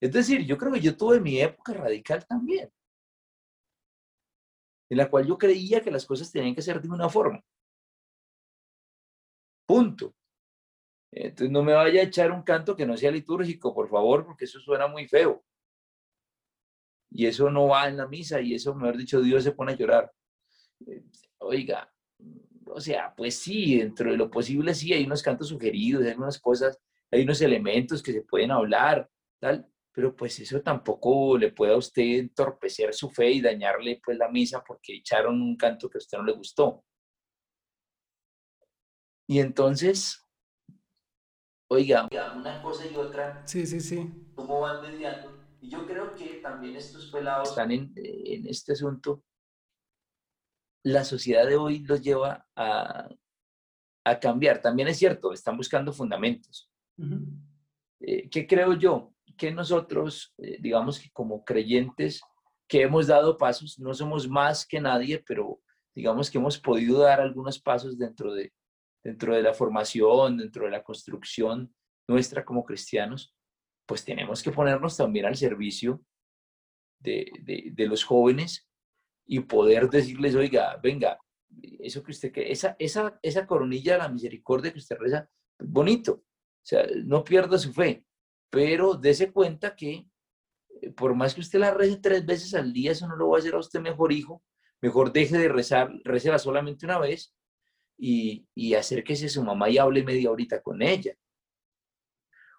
Es decir, yo creo que yo tuve mi época radical también, en la cual yo creía que las cosas tenían que ser de una forma. Punto. Entonces no me vaya a echar un canto que no sea litúrgico, por favor, porque eso suena muy feo. Y eso no va en la misa y eso, mejor dicho, Dios se pone a llorar. Oiga, o sea, pues sí, dentro de lo posible sí, hay unos cantos sugeridos, hay unas cosas, hay unos elementos que se pueden hablar, tal, pero pues eso tampoco le puede a usted entorpecer su fe y dañarle pues la misa porque echaron un canto que a usted no le gustó. Y entonces, oiga, una cosa y otra, sí, sí, sí. ¿cómo van mediando? Y yo creo que también estos pelados están en, en este asunto la sociedad de hoy los lleva a, cambiar. También es cierto, están buscando fundamentos. Eh, ¿Qué creo yo? Que nosotros, eh, digamos que como creyentes que hemos dado pasos, no somos más que nadie, pero digamos que hemos podido dar algunos pasos dentro de, dentro de la formación, dentro de la construcción nuestra como cristianos, pues tenemos que ponernos también al servicio de, de los jóvenes y poder decirles, oiga, venga, eso que usted, que esa, esa, esa coronilla de la misericordia que usted reza, bonito, o sea, no pierda su fe, pero dése cuenta que eh, por más que usted la rece tres veces al día, eso no lo va a hacer a usted mejor hijo, mejor deje de rezar, recela solamente una vez y, y acérquese a su mamá y hable media horita con ella.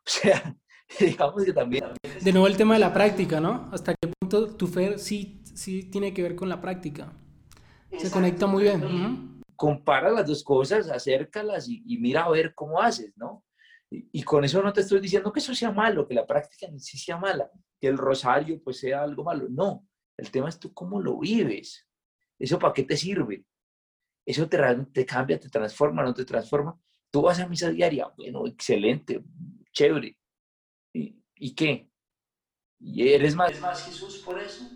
O sea, digamos que también... De nuevo el tema de la práctica, ¿no? ¿Hasta qué punto tu fe sí, sí tiene que ver con la práctica? Se conecta muy bien. Compara las dos cosas, acércalas y, mira a ver cómo haces, ¿no? Y, con eso no te estoy diciendo que eso sea malo, que la práctica ni sí sea mala, que el rosario pues sea algo malo. No, el tema es tú cómo lo vives. ¿Eso para qué te sirve? ¿Eso te, te cambia, te transforma, no te transforma? Tú vas a misa diaria, bueno, excelente, chévere. ¿Y, qué? ¿Y eres más, más Jesús por eso?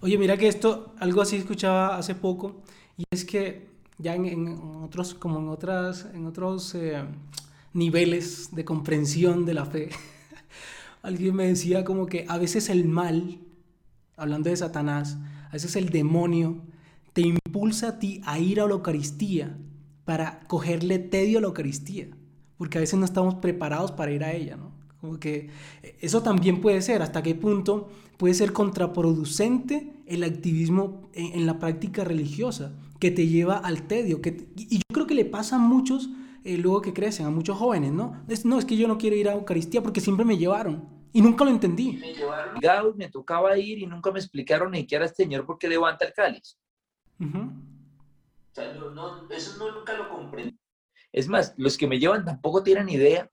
Oye, mira que esto, algo así escuchaba hace poco, y es que ya en, otros, como en otras, en otros eh, niveles de comprensión de la fe, alguien me decía como que a veces el mal, hablando de Satanás, a veces el demonio te impulsa a ti a ir a la Eucaristía para cogerle tedio a la Eucaristía, porque a veces no estamos preparados para ir a ella, ¿no? Como que eso también puede ser, hasta qué punto puede ser contraproducente el activismo en, la práctica religiosa, que te lleva al tedio. Que, y yo creo que le pasa a muchos eh, luego que crecen, a muchos jóvenes, ¿no? no, es que yo no quiero ir a Eucaristía porque siempre me llevaron. Y nunca lo entendí. Me llevaron, me tocaba ir y nunca me explicaron ni siquiera este señor por qué levanta el cáliz. o sea, no, eso no, nunca lo comprendí. Es más, los que me llevan tampoco tienen idea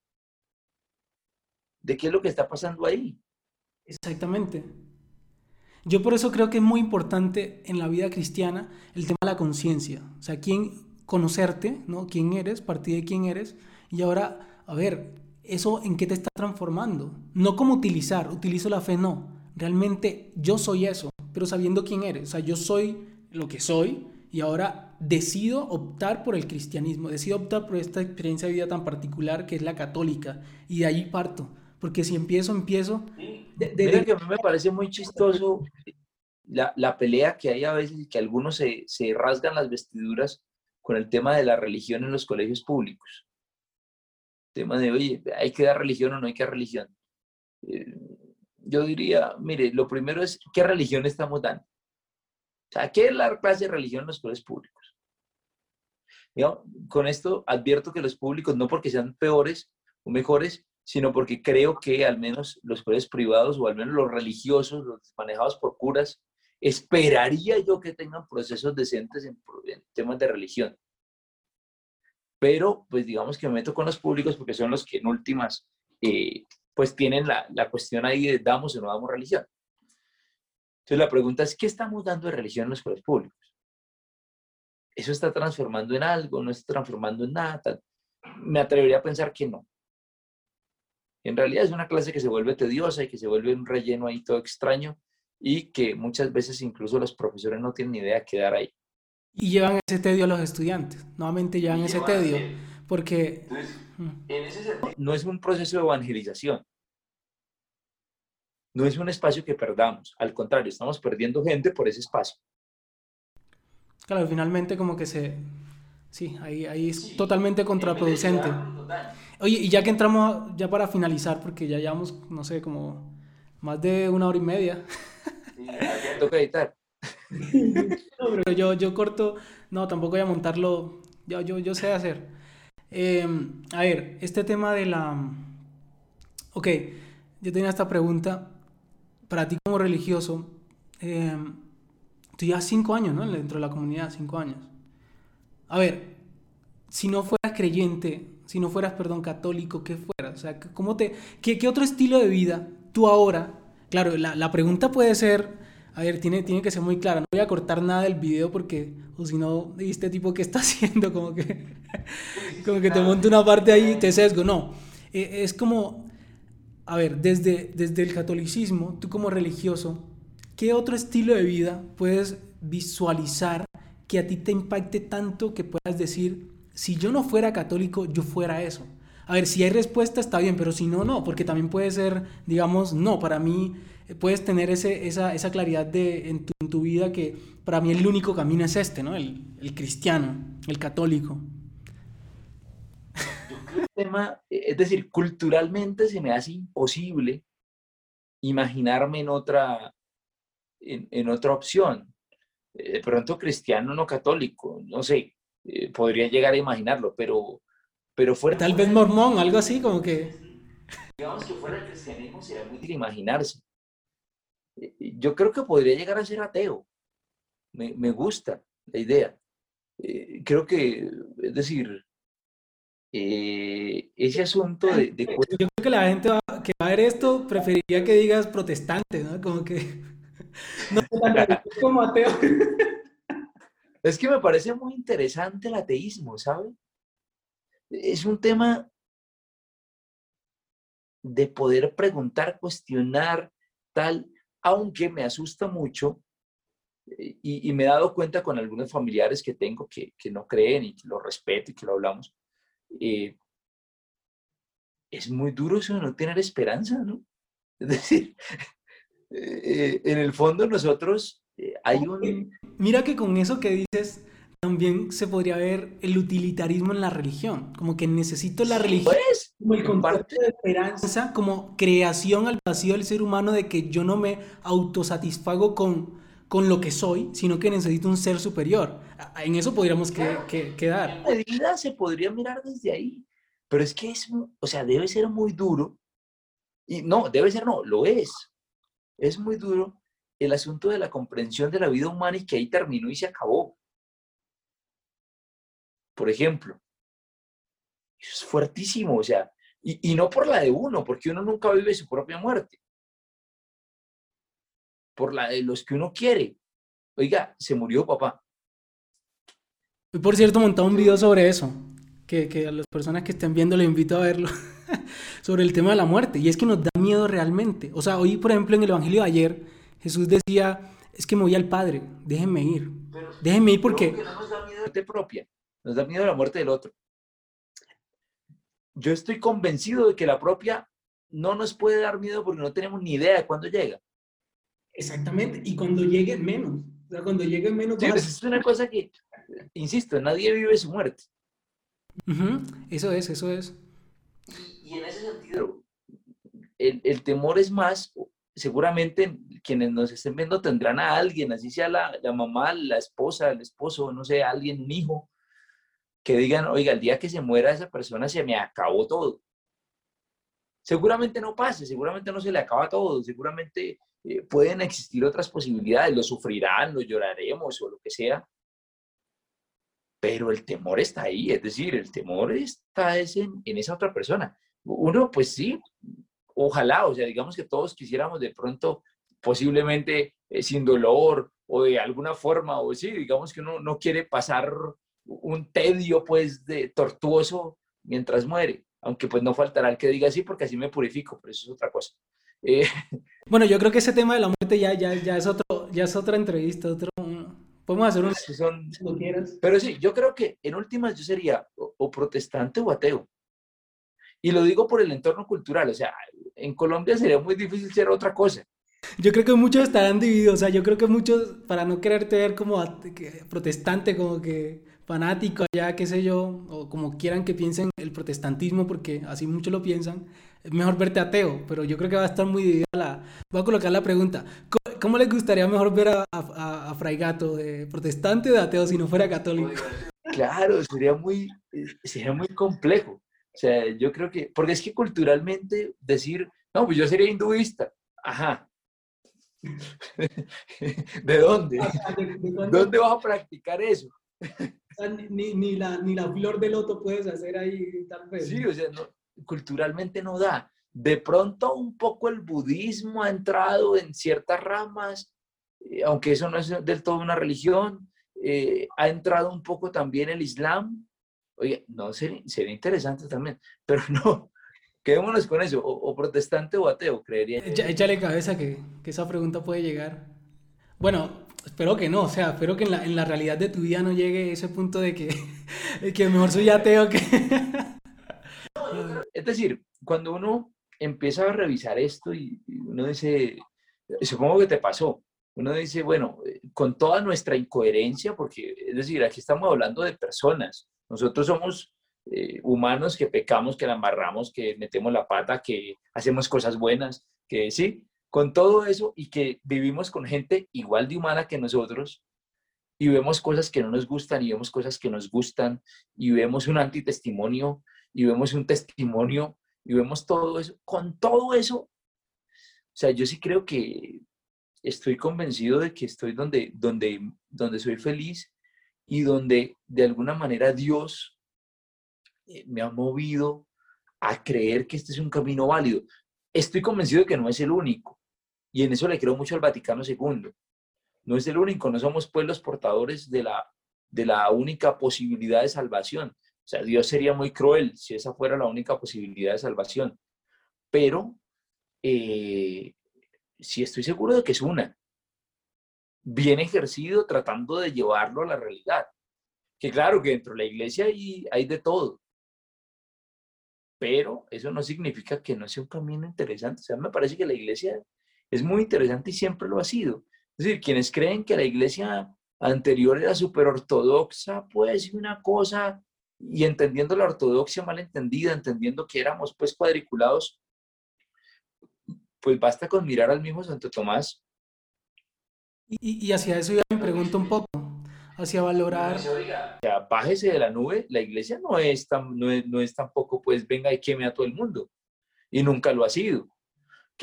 de qué es lo que está pasando ahí. Exactamente. Yo por eso creo que es muy importante en la vida cristiana el tema de la conciencia. O sea, quién conocerte, ¿no? Quién eres, partir de quién eres. Y ahora, a ver, eso en qué te está transformando. No como utilizar, utilizo la fe, no. Realmente yo soy eso, pero sabiendo quién eres. O sea, yo soy lo que soy y ahora decido optar por el cristianismo, decido optar por esta experiencia de vida tan particular que es la católica y de ahí parto. Porque si empiezo, empiezo. De, que a mí me parece muy chistoso la, la, pelea que hay a veces que algunos se, se, rasgan las vestiduras con el tema de la religión en los colegios públicos. El tema de, oye, ¿hay que dar religión o no hay que dar religión? Eh, yo diría, mire, lo primero es, ¿qué religión estamos dando? O sea, ¿qué es la clase de religión en los colegios públicos? con esto advierto que los públicos, no porque sean peores o mejores, sino porque creo que al menos los colegios privados o al menos los religiosos, los manejados por curas, esperaría yo que tengan procesos decentes en, temas de religión. Pero, pues digamos que me meto con los públicos porque son los que en últimas, eh, pues tienen la, la cuestión ahí de damos o no damos religión. Entonces la pregunta es, ¿qué estamos dando de religión en los colegios públicos? ¿Eso está transformando en algo? ¿No está transformando en nada? Me atrevería a pensar que no. En realidad es una clase que se vuelve tediosa y que se vuelve un relleno ahí todo extraño y que muchas veces incluso los profesores no tienen ni idea de quedar ahí. Y llevan ese tedio a los estudiantes, nuevamente llevan ese tedio, porque... Mm. no es un proceso de evangelización, no es un espacio que perdamos, al contrario, estamos perdiendo gente por ese espacio. Claro, finalmente como que se... Sí, ahí, ahí es totalmente contraproducente. Oye, y ya que entramos, ya para finalizar, porque ya llevamos, no sé, como más de una hora y media. Sí, toca editar. No, pero yo, yo corto, no, tampoco voy a montarlo, yo, yo, yo sé hacer. Em, a ver, este tema de la... Ok, yo tenía esta pregunta, para ti como religioso, em, tú ya cinco años, ¿no? Dentro de la comunidad, cinco años. A ver, si no fueras creyente, si no fueras, perdón, católico, ¿qué fueras? O sea, ¿cómo te, qué, qué otro estilo de vida tú ahora? Claro, la, la, pregunta puede ser, a ver, tiene, tiene que ser muy clara. No voy a cortar nada del video porque, o si no, este tipo que está haciendo, como que, como que te monte una parte ahí y te sesgo. No, e, es como, a ver, desde, desde el catolicismo, tú como religioso, ¿qué otro estilo de vida puedes visualizar que a ti te impacte tanto que puedas decir, si yo no fuera católico, yo fuera eso. A ver, si hay respuesta está bien, pero si no, no, porque también puede ser, digamos, no, para mí eh, puedes tener ese, esa, esa, claridad de, en, tu, vida que para mí el único camino es este, ¿no? El, el cristiano, el católico. el tema, eh, es decir, culturalmente se me hace imposible imaginarme en otra, en, en otra opción. Eh, de pronto cristiano, no católico, no sé, podría llegar a imaginarlo, pero, pero fuera... Tal vez mormón, algo así como que... Digamos que fuera el cristianismo sería muy difícil imaginarse. Eh, yo creo que podría llegar a ser ateo. Me, me gusta la idea. Eh, creo que, es decir, ese asunto de, de, Yo creo que la gente va, que va a ver esto preferiría que digas protestante, ¿no? Como que... No como ateo. Es que me parece muy interesante el ateísmo, ¿sabe? Es un tema de poder preguntar, cuestionar, tal, aunque me asusta mucho eh, y, me he dado cuenta con algunos familiares que tengo que, no creen y que lo respeto y que lo hablamos. Eh, es muy duro eso de no tener esperanza, ¿no? Es decir, eh, en el fondo nosotros hay un Mira que con eso que dices, también se podría ver el utilitarismo en la religión, como que necesito la religión pues, como el concepto de esperanza, como creación al vacío del ser humano de que yo no me autosatisfago con, con lo que soy, sino que necesito un ser superior. En eso podríamos que, quedar. En medida se podría mirar desde ahí, pero es que es, o sea, debe ser muy duro, y no, debe ser no, lo es, es muy duro el asunto de la comprensión de la vida humana y que ahí terminó y se acabó. Por ejemplo, eso es fuertísimo, o sea, y, no por la de uno, porque uno nunca vive su propia muerte, por la de los que uno quiere. Oiga, se murió papá. Y por cierto, montado un video sobre eso, que, que a las personas que estén viendo les invito a verlo, sobre el tema de la muerte. Y es que nos da miedo realmente. O sea, hoy, por ejemplo, en el Evangelio de ayer, Jesús decía, es que me voy al Padre, déjenme ir. déjenme ir porque... No nos da miedo la muerte propia, nos da miedo la muerte del otro. Yo estoy convencido de que la propia no nos puede dar miedo porque no tenemos ni idea de cuándo llega. Exactamente, y cuando llegue menos. O sea, cuando llegue menos... Sí, pues es una cosa que, insisto, nadie vive su muerte. Eso es, eso es. Y, en ese sentido, el, el temor es más, seguramente quienes nos estén viendo tendrán a alguien, así sea la, la, mamá, la esposa, el esposo, no sé, alguien, un hijo, que digan, oiga, el día que se muera esa persona se me acabó todo. Seguramente no pase, seguramente no se le acaba todo, seguramente eh, pueden existir otras posibilidades, lo sufrirán, lo lloraremos o lo que sea, pero el temor está ahí, es decir, el temor está en, en esa otra persona. Uno, pues sí, ojalá, o sea, digamos que todos quisiéramos de pronto, posiblemente eh, sin dolor o de alguna forma, o sí, digamos que uno no quiere pasar un tedio, pues, de tortuoso mientras muere, aunque pues no faltará el que diga así porque así me purifico, pero eso es otra cosa. Eh, bueno, yo creo que ese tema de la muerte ya, ya, ya, es, otro, ya es otra entrevista, otro, podemos hacer un... Son, pero sí, yo creo que en últimas yo sería o protestante o ateo. Y lo digo por el entorno cultural, o sea, en Colombia sería muy difícil ser otra cosa. Yo creo que muchos estarán divididos, o sea, yo creo que muchos, para no quererte ver como protestante, como que fanático allá, qué sé yo, o como quieran que piensen el protestantismo, porque así muchos lo piensan, es mejor verte ateo, pero yo creo que va a estar muy dividida la... Voy a colocar la pregunta, ¿cómo, les gustaría mejor ver a, a, a Fray Gato, de protestante o de ateo, si no fuera católico? Claro, sería muy, sería muy complejo. O sea, yo creo que, porque es que culturalmente decir, no, pues yo sería hinduista. Ajá. ¿De dónde? dónde? vas a practicar eso? Ni, ni, la, ni la flor de loto puedes hacer ahí tal vez. Sí, o sea, culturalmente no da. De pronto un poco el budismo ha entrado en ciertas ramas, eh, aunque eso no es del todo una religión, eh, ha entrado un poco también el islam, Oye, no, sería, sería interesante también, pero no, quedémonos con eso, o, protestante o ateo, creería. échale cabeza que, que, esa pregunta puede llegar. Bueno, espero que no, o sea, espero que en la, en la realidad de tu vida no llegue ese punto de que, que mejor soy ateo que... es decir, cuando uno empieza a revisar esto y, uno dice, supongo que te pasó, uno dice, bueno, con toda nuestra incoherencia, porque es decir, aquí estamos hablando de personas, nosotros somos eh, humanos que pecamos, que la amarramos, que metemos la pata, que hacemos cosas buenas, que sí, con todo eso y que vivimos con gente igual de humana que nosotros y vemos cosas que no nos gustan y vemos cosas que nos gustan y vemos un antitestimonio y vemos un testimonio y vemos todo eso. Con todo eso, o sea, yo sí creo que estoy convencido de que estoy donde, donde, donde soy feliz y donde de alguna manera Dios eh, me ha movido a creer que este es un camino válido. Estoy convencido de que no es el único, y en eso le creo mucho al Vaticano II. No es el único, no somos pueblos portadores de la, de la única posibilidad de salvación. O sea, Dios sería muy cruel si esa fuera la única posibilidad de salvación. Pero eh, sí estoy seguro de que es una bien ejercido tratando de llevarlo a la realidad. Que claro que dentro de la iglesia hay, hay de todo, pero eso no significa que no sea un camino interesante. O sea, me parece que la iglesia es muy interesante y siempre lo ha sido. Es decir, quienes creen que la iglesia anterior era súper ortodoxa, pues una cosa, y entendiendo la ortodoxia mal entendida, entendiendo que éramos pues cuadriculados, pues basta con mirar al mismo Santo Tomás y, hacia eso ya me pregunto un poco, hacia valorar... O sea, bájese de la nube, la iglesia no es, tan, no es, no es tampoco, pues venga y queme a todo el mundo. Y nunca lo ha sido.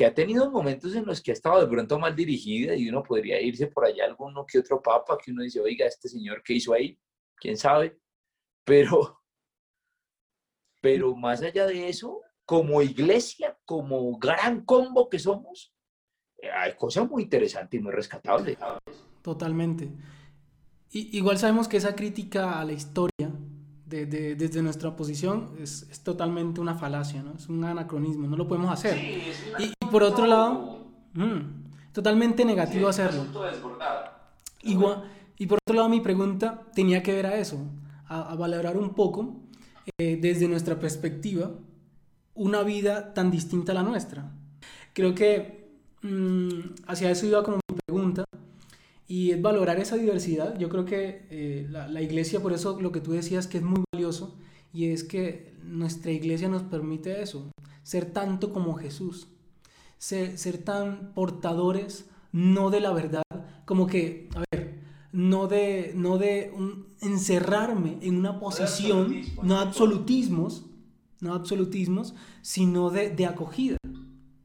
Que ha tenido momentos en los que ha estado de pronto mal dirigida y uno podría irse por allá alguno que otro papa que uno dice, oiga, este señor que hizo ahí, quién sabe. Pero, pero más allá de eso, como iglesia, como gran combo que somos, hay cosas muy interesantes y muy rescatables. Totalmente. Y, igual sabemos que esa crítica a la historia, de, desde nuestra posición, es, es, totalmente una falacia, ¿no? Es un anacronismo, no lo podemos hacer. y, por otro lado, mm, totalmente negativo hacerlo. Igual, y por otro lado, mi pregunta tenía que ver a eso, a, valorar un poco, eh, desde nuestra perspectiva, una vida tan distinta a la nuestra. Creo que Mm, hacia eso iba como mi pregunta, y es valorar esa diversidad. Yo creo que eh, la, iglesia, por eso lo que tú decías que es muy valioso, y es que nuestra iglesia nos permite eso, ser tanto como Jesús, ser, ser tan portadores, no de la verdad, como que, a ver, no de, no de encerrarme en una posición, no absolutismos, no absolutismos, sino de, de acogida,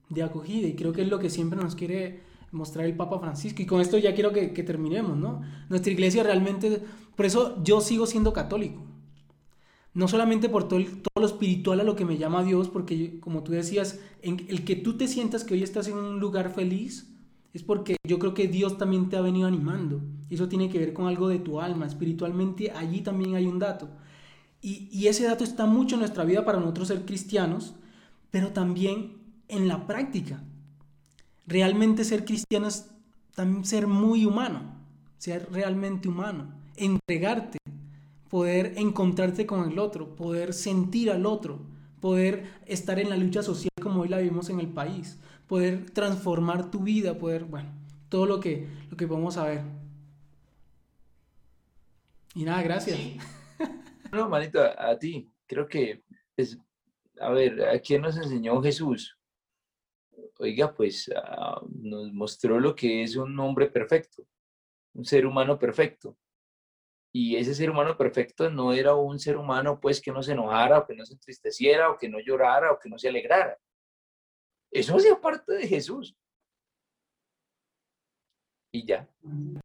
de acogida. Y creo que es lo que siempre nos quiere mostrar el Papa Francisco. Y con esto ya quiero que, que terminemos, ¿no? Nuestra iglesia realmente, por eso yo sigo siendo católico. No solamente por todo, todo lo espiritual a lo que me llama Dios, porque como tú decías, en el que tú te sientas que hoy estás en un lugar feliz, es porque yo creo que Dios también te ha venido animando. Eso tiene que ver con algo de tu alma. Espiritualmente allí también hay un dato. Y, y ese dato está mucho en nuestra vida para nosotros ser cristianos, pero también en la práctica. Realmente ser cristiano es también ser muy humano, ser realmente humano, entregarte, poder encontrarte con el otro, poder sentir al otro, poder estar en la lucha social como hoy la vivimos en el país, poder transformar tu vida, poder, bueno, todo lo que, lo que podemos saber. Y nada, gracias. No, manito, a, a ti, creo que, es, a ver, ¿a quién nos enseñó Jesús? Oiga, pues ah, nos mostró lo que es un hombre perfecto, un ser humano perfecto. Y ese ser humano perfecto no era un ser humano pues que no se enojara o que no se entristeciera o que no llorara o que no se alegrara. Eso hacía parte de Jesús. Y ya.